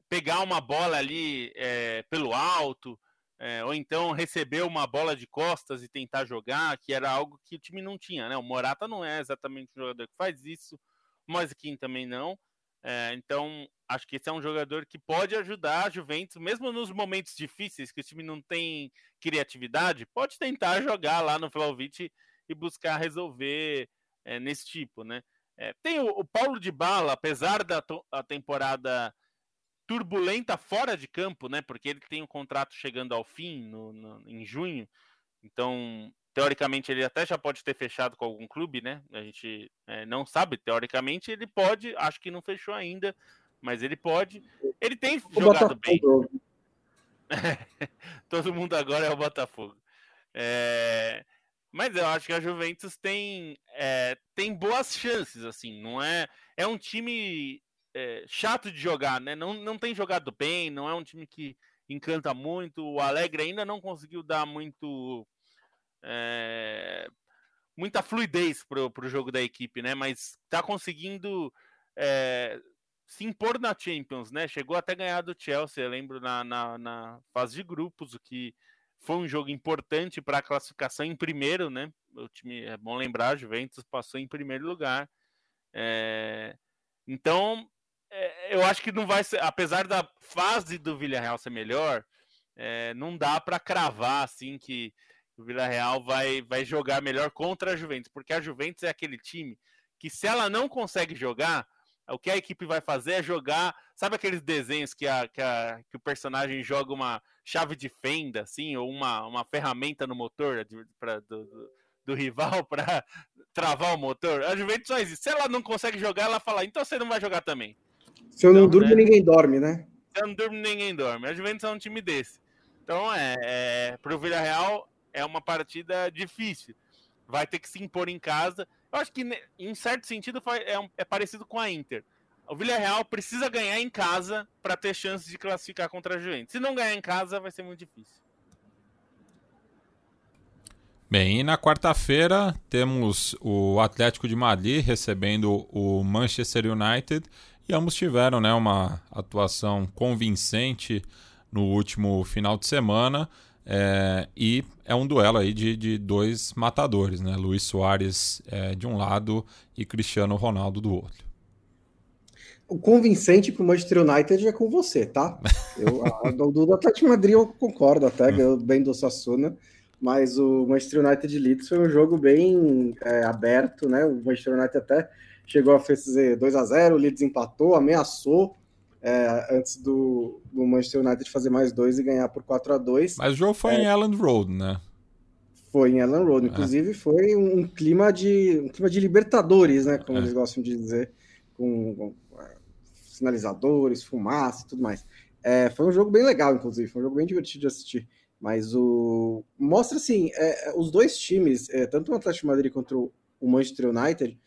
pegar uma bola ali é, pelo alto, é, ou então receber uma bola de costas e tentar jogar, que era algo que o time não tinha, né? O Morata não é exatamente o jogador que faz isso, o Moiskin também não. É, então, acho que esse é um jogador que pode ajudar a Juventus, mesmo nos momentos difíceis, que o time não tem criatividade, pode tentar jogar lá no Vlaovic e buscar resolver é, nesse tipo, né? É, tem o, o, Paulo de Bala, apesar da a temporada turbulenta fora de campo, né? Porque ele tem um contrato chegando ao fim no, no, em junho. Então, teoricamente, ele até já pode ter fechado com algum clube, né? A gente é, não sabe. Teoricamente, ele pode. Acho que não fechou ainda, mas ele pode. Ele tem o jogado Botafogo. bem. Todo mundo agora é o Botafogo. É... Mas eu acho que a Juventus tem, é, tem boas chances, assim. Não é. É um time é, chato de jogar, né? Não, não tem jogado bem, não é um time que encanta muito. O Alegre ainda não conseguiu dar muito. É, muita fluidez pro, pro jogo da equipe, né? Mas tá conseguindo é, se impor na Champions, né? Chegou até ganhar do Chelsea, eu lembro, na, na, na fase de grupos, o que foi um jogo importante para a classificação em primeiro, né? O time, é bom lembrar, Juventus passou em primeiro lugar. É, então, é, eu acho que não vai ser, apesar da fase do Villarreal ser melhor, é, não dá para cravar assim que o Villarreal vai, vai jogar melhor contra a Juventus, porque a Juventus é aquele time que se ela não consegue jogar, o que a equipe vai fazer é jogar, sabe aqueles desenhos que, a, que, a, que o personagem joga uma chave de fenda, assim, ou uma, uma ferramenta no motor do, do, do rival para travar o motor? A Juventus faz isso. Se ela não consegue jogar, ela fala, então você não vai jogar também. Se eu não então, durmo, né? ninguém dorme, né? Se eu não durmo, ninguém dorme. A Juventus é um time desse. Então, é, é para o Villarreal, é uma partida difícil. Vai ter que se impor em casa. Eu acho que, em certo sentido, é, é parecido com a Inter. O Villarreal precisa ganhar em casa para ter chance de classificar contra a Juventus. Se não ganhar em casa, vai ser muito difícil. Bem, e na quarta-feira temos o Atlético de Madrid recebendo o Manchester United e ambos tiveram né, uma atuação convincente no último final de semana. É, e é um duelo aí de, de dois matadores, né? Luiz Soares é, de um lado e Cristiano Ronaldo do outro. O convincente para o Manchester United é com você, tá? Eu, a, do, do Atlético Madrid eu concordo até, ganhou bem do Sassuna, mas o Manchester United Leeds foi um jogo bem é, aberto, né? O Manchester United até chegou a fazer 2 a 0 o Leeds empatou, ameaçou é, antes do, do, Manchester United fazer mais dois e ganhar por 4 a 2 Mas o jogo foi é, em Elland Road, né? Foi em Elland Road, é. inclusive foi um, clima de um clima de Libertadores, né? Como é. eles gostam de dizer, com, com é, sinalizadores, fumaça e tudo mais. É, foi um jogo bem legal, inclusive, foi um jogo bem divertido de assistir. Mas o mostra assim, os dois times, tanto o Atlético Madrid quanto o Manchester United,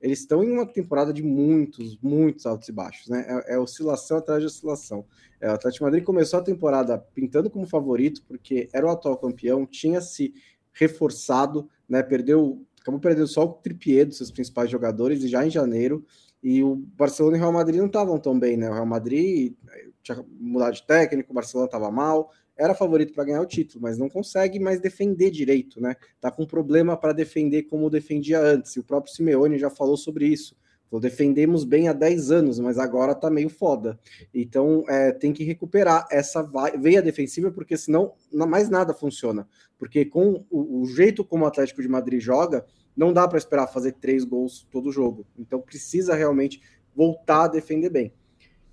eles estão em uma temporada de muitos, muitos altos e baixos, né? É, é oscilação atrás de oscilação. É, o Atlético Madrid começou a temporada pintando como favorito, porque era o atual campeão, tinha se reforçado, né? Perdeu, acabou perdendo só o Trippier dos seus principais jogadores, e já em janeiro, e o Barcelona e o Real Madrid não estavam tão bem, né? O Real Madrid eh, tinha mudado de técnico, o Barcelona estava mal, era favorito para ganhar o título, mas não consegue mais defender direito, né? Tá com problema para defender como defendia antes. E o próprio Simeone já falou sobre isso. Falou, defendemos bem há 10 anos, mas agora tá meio foda. Então é, tem que recuperar essa veia defensiva, porque senão mais nada funciona. Porque com o, o jeito como o Atlético de Madrid joga, não dá para esperar fazer três gols todo jogo. Então precisa realmente voltar a defender bem.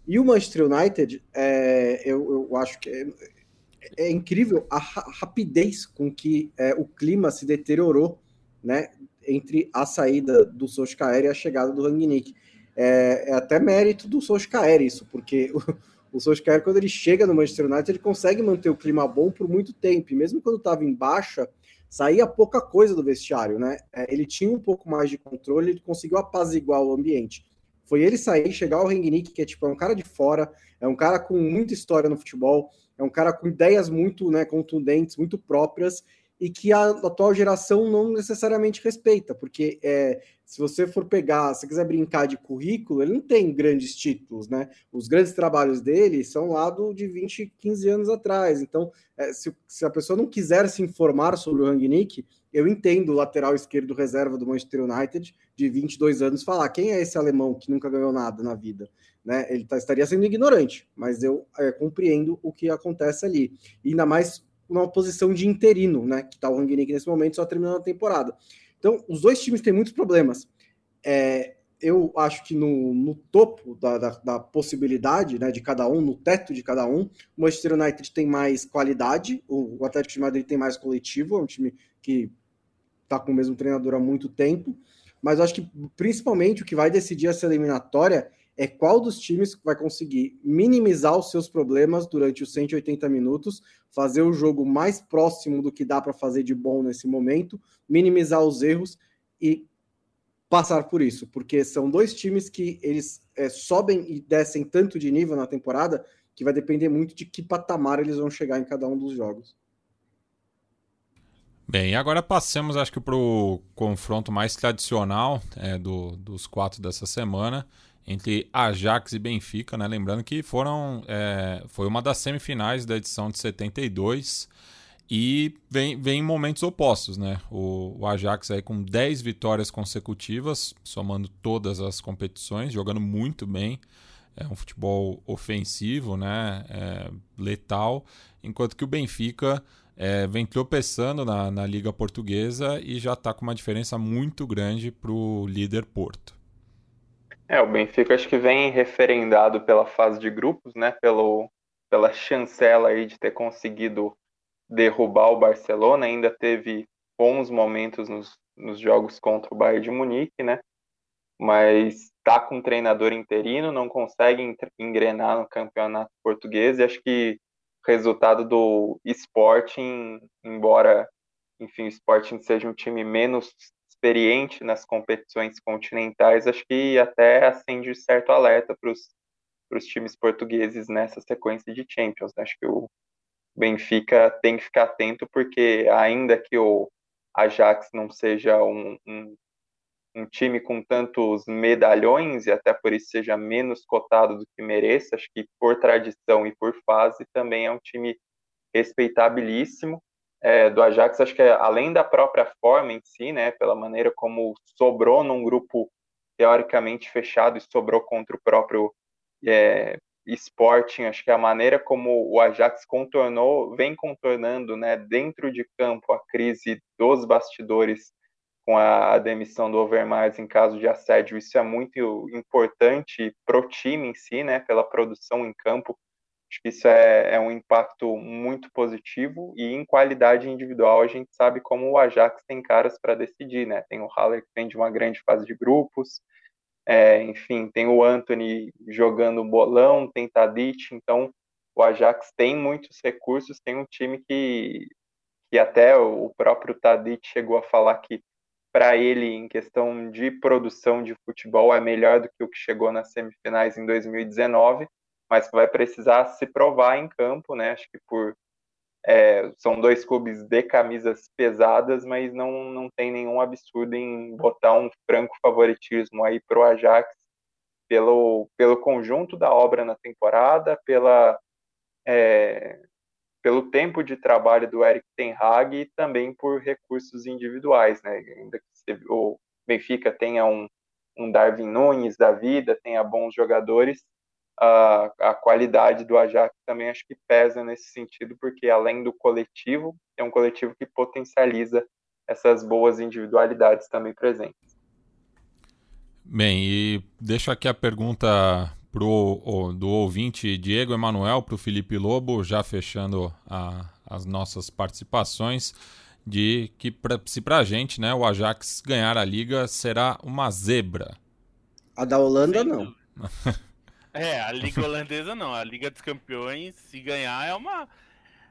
E o Manchester United, é, eu, eu acho que é, incrível a ra rapidez com que é, o clima se deteriorou, né, entre a saída do Solskjaer e a chegada do Rangnick. É, é até mérito do Solskjaer isso, porque o, o Solskjaer, quando ele chega no Manchester United, ele consegue manter o clima bom por muito tempo, e mesmo quando estava em baixa, saía pouca coisa do vestiário, né? É, ele tinha um pouco mais de controle, ele conseguiu apaziguar o ambiente. Foi ele sair, chegar ao Rangnick, que é tipo é um cara de fora, é um cara com muita história no futebol, é um cara com ideias muito né, contundentes, muito próprias, e que a atual geração não necessariamente respeita, porque é, se você for pegar, se quiser brincar de currículo, ele não tem grandes títulos, né? Os grandes trabalhos dele são lá do, de 20, 15 anos atrás. Então, é, se, se, a pessoa não quiser se informar sobre o Rangnick, eu entendo o lateral esquerdo reserva do Manchester United, de 22 anos, falar quem é esse alemão que nunca ganhou nada na vida. Né? Ele tá, estaria sendo ignorante, mas eu é, compreendo o que acontece ali. Ainda mais uma posição de interino, né? Que está o Rangnick nesse momento, só terminando a temporada. Então, os dois times têm muitos problemas. É, eu acho que no, no topo da, da, da, possibilidade né, de cada um, no teto de cada um, o Manchester United tem mais qualidade, o, o Atlético de Madrid tem mais coletivo, é um time que está com o mesmo treinador há muito tempo, mas acho que principalmente o que vai decidir essa eliminatória é qual dos times vai conseguir minimizar os seus problemas durante os 180 minutos, fazer o jogo mais próximo do que dá para fazer de bom nesse momento, minimizar os erros e passar por isso, porque são dois times que eles é, sobem e descem tanto de nível na temporada que vai depender muito de que patamar eles vão chegar em cada um dos jogos. Bem, agora passemos, acho que, para o confronto mais tradicional é, do, dos quatro dessa semana, entre Ajax e Benfica, né? Lembrando que foram, é, foi uma das semifinais da edição de 72 e vem, vem em momentos opostos, né? O, o, Ajax aí com 10 vitórias consecutivas, somando todas as competições, jogando muito bem. É um futebol ofensivo, né? É, letal, enquanto que o Benfica é, vem tropeçando na, na Liga Portuguesa e já está com uma diferença muito grande para o líder Porto. É, o Benfica acho que vem referendado pela fase de grupos, né? Pelo, pela chancela aí de ter conseguido derrubar o Barcelona. Ainda teve bons momentos nos, nos jogos contra o Bayern de Munique, né? Mas tá com um treinador interino, não consegue engrenar no campeonato português. E acho que o resultado do Sporting, embora enfim, o Sporting seja um time menos experiente nas competições continentais, acho que até acende certo alerta para os times portugueses nessa sequência de Champions. Acho que o Benfica tem que ficar atento, porque ainda que o Ajax não seja um, um, um time com tantos medalhões, e até por isso seja menos cotado do que mereça, acho que por tradição e por fase também é um time respeitabilíssimo é, do Ajax, acho que é, além da própria forma em si, né, pela maneira como sobrou num grupo teoricamente fechado e sobrou contra o próprio é, Sporting, acho que a maneira como o Ajax contornou, vem contornando, né, dentro de campo a crise dos bastidores com a demissão do Overmars em caso de assédio, isso é muito importante para o time em si, né, pela produção em campo, Acho que isso é, é um impacto muito positivo e em qualidade individual a gente sabe como o Ajax tem caras para decidir, né? Tem o Haller que vem de uma grande fase de grupos, é, enfim, tem o Anthony jogando bolão, tem Tadic, então o Ajax tem muitos recursos, tem um time que, que até o próprio Tadic chegou a falar que para ele, em questão de produção de futebol, é melhor do que o que chegou nas semifinais em 2019, mas vai precisar se provar em campo, né? Acho que por é, são dois clubes de camisas pesadas, mas não, não tem nenhum absurdo em botar um franco favoritismo aí para o Ajax pelo, pelo conjunto da obra na temporada, pela, é, pelo tempo de trabalho do Eric Ten Hag e também por recursos individuais, né? Ainda que o Benfica tenha um, um Darwin Nunes da vida, tenha bons jogadores, a, a qualidade do Ajax também acho que pesa nesse sentido, porque além do coletivo, é um coletivo que potencializa essas boas individualidades também presentes. Bem, e deixo aqui a pergunta pro, do ouvinte Diego Emanuel para o Felipe Lobo, já fechando a, as nossas participações, de que pra, se para a gente né, o Ajax ganhar a liga será uma zebra. A da Holanda, não. é, a liga holandesa não. A Liga dos Campeões, se ganhar, é uma.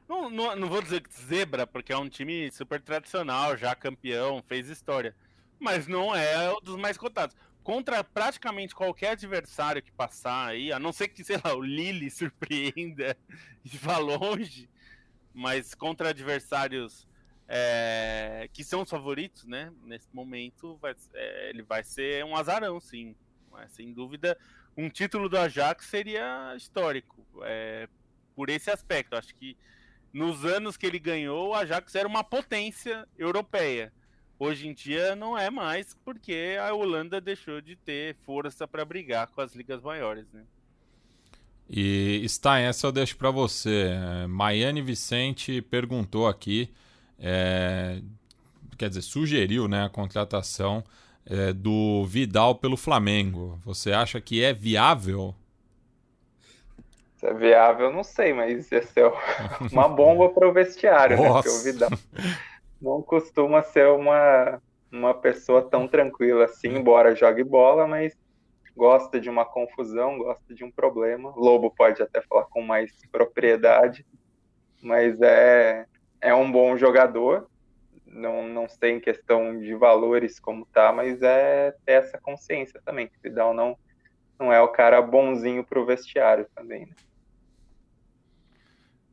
Não, não, não vou dizer zebra, porque é um time super tradicional, já campeão, fez história. Mas não é um dos mais cotados contra praticamente qualquer adversário que passar aí, a não ser que, sei lá, o Lille surpreenda e vá longe, mas contra adversários é, que são os favoritos, né? Nesse momento, vai, é, ele vai ser um azarão, sim. Mas, sem dúvida, um título do Ajax seria histórico é, por esse aspecto. Acho que nos anos que ele ganhou, o Ajax era uma potência europeia. Hoje em dia não é mais, porque a Holanda deixou de ter força para brigar com as ligas maiores, né? E está essa eu deixo para você. É, Maiane Vicente perguntou aqui, é, quer dizer, sugeriu né, a contratação é, do Vidal pelo Flamengo. Você acha que é viável? Se é viável, não sei, mas ia ser uma bomba para o vestiário, Nossa. né? o Vidal não costuma ser uma, uma pessoa tão tranquila assim, embora jogue bola, mas gosta de uma confusão, gosta de um problema. Lobo pode até falar com mais propriedade, mas é, é um bom jogador. Não, não sei em questão de valores como tá, mas é ter essa consciência também, que Vidal não, não é o cara bonzinho pro vestiário também, né?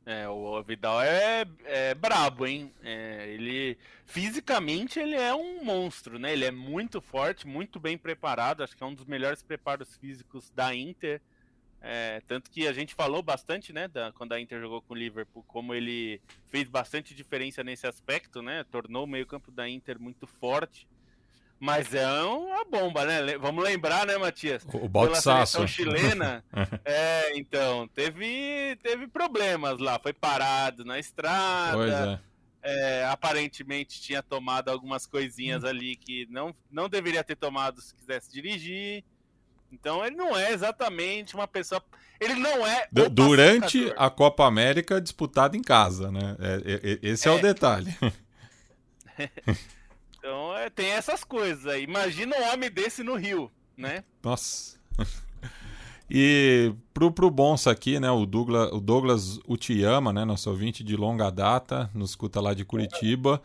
É, o Vidal é, é brabo, hein? É, ele fisicamente ele é um monstro, né? Ele é muito forte, muito bem preparado. Acho que é um dos melhores preparos físicos da Inter. É, tanto que a gente falou bastante, né, da, quando a Inter jogou com o Liverpool, como ele fez bastante diferença nesse aspecto, né? Tornou o meio-campo da Inter muito forte. Mas é uma bomba, né? Vamos lembrar, né, Matias? O Balsaço. chilena. é, então, teve, teve problemas lá. Foi parado na estrada. É. É, aparentemente tinha tomado algumas coisinhas ali que não, não deveria ter tomado se quisesse dirigir. Então ele não é exatamente uma pessoa. Ele não é. Durante a Copa América disputada em casa, né? É, é, esse é, é o detalhe. Então é, tem essas coisas aí. Imagina um homem desse no Rio, né? Nossa. E pro, pro Bonsa aqui, né, o Douglas, o Douglas Utiyama, né, nosso ouvinte de longa data, nos escuta lá de Curitiba,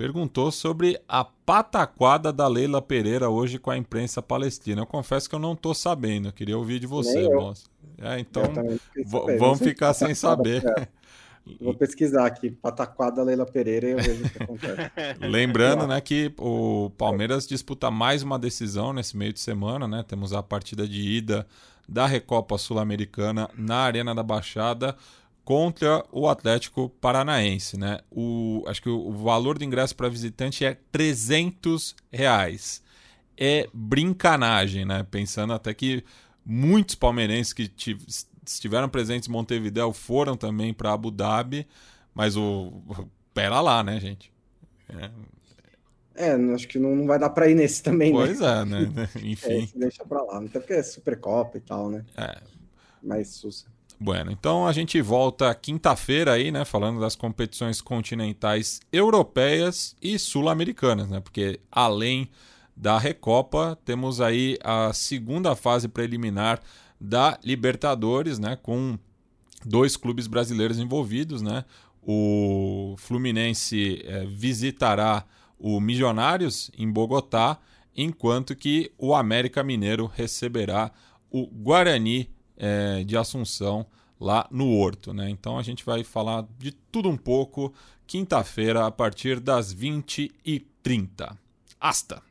perguntou sobre a pataquada da Leila Pereira hoje com a imprensa palestina. Eu confesso que eu não tô sabendo, eu queria ouvir de você, Bonsa. É, então, vamos ficar sem saber. Vou pesquisar aqui, pataquada Leila Pereira e eu vejo o que acontece. Lembrando, né, que o Palmeiras disputa mais uma decisão nesse meio de semana, né? Temos a partida de ida da Recopa Sul-Americana na Arena da Baixada contra o Atlético Paranaense, né? O, acho que o, valor do ingresso para visitante é 300 reais. É brincanagem, né? Pensando até que muitos palmeirenses que estiveram presentes em Montevideo foram também para Abu Dhabi, mas o. Pera lá, né, gente? É, é acho que não, vai dar para ir nesse também, pois né? Pois é, né? Enfim. É, deixa para lá, até porque é Supercopa e tal, né? É. Mais sussa. Bueno, então a gente volta quinta-feira aí, né, falando das competições continentais europeias e sul-americanas, né? Porque além da Recopa, temos aí a segunda fase preliminar da Libertadores, né, com dois clubes brasileiros envolvidos, né? O Fluminense é, visitará o Milionários em Bogotá, enquanto que o América Mineiro receberá o Guarani é, de Assunção lá no Horto. Né? Então a gente vai falar de tudo um pouco quinta-feira a partir das 20h30. Hasta!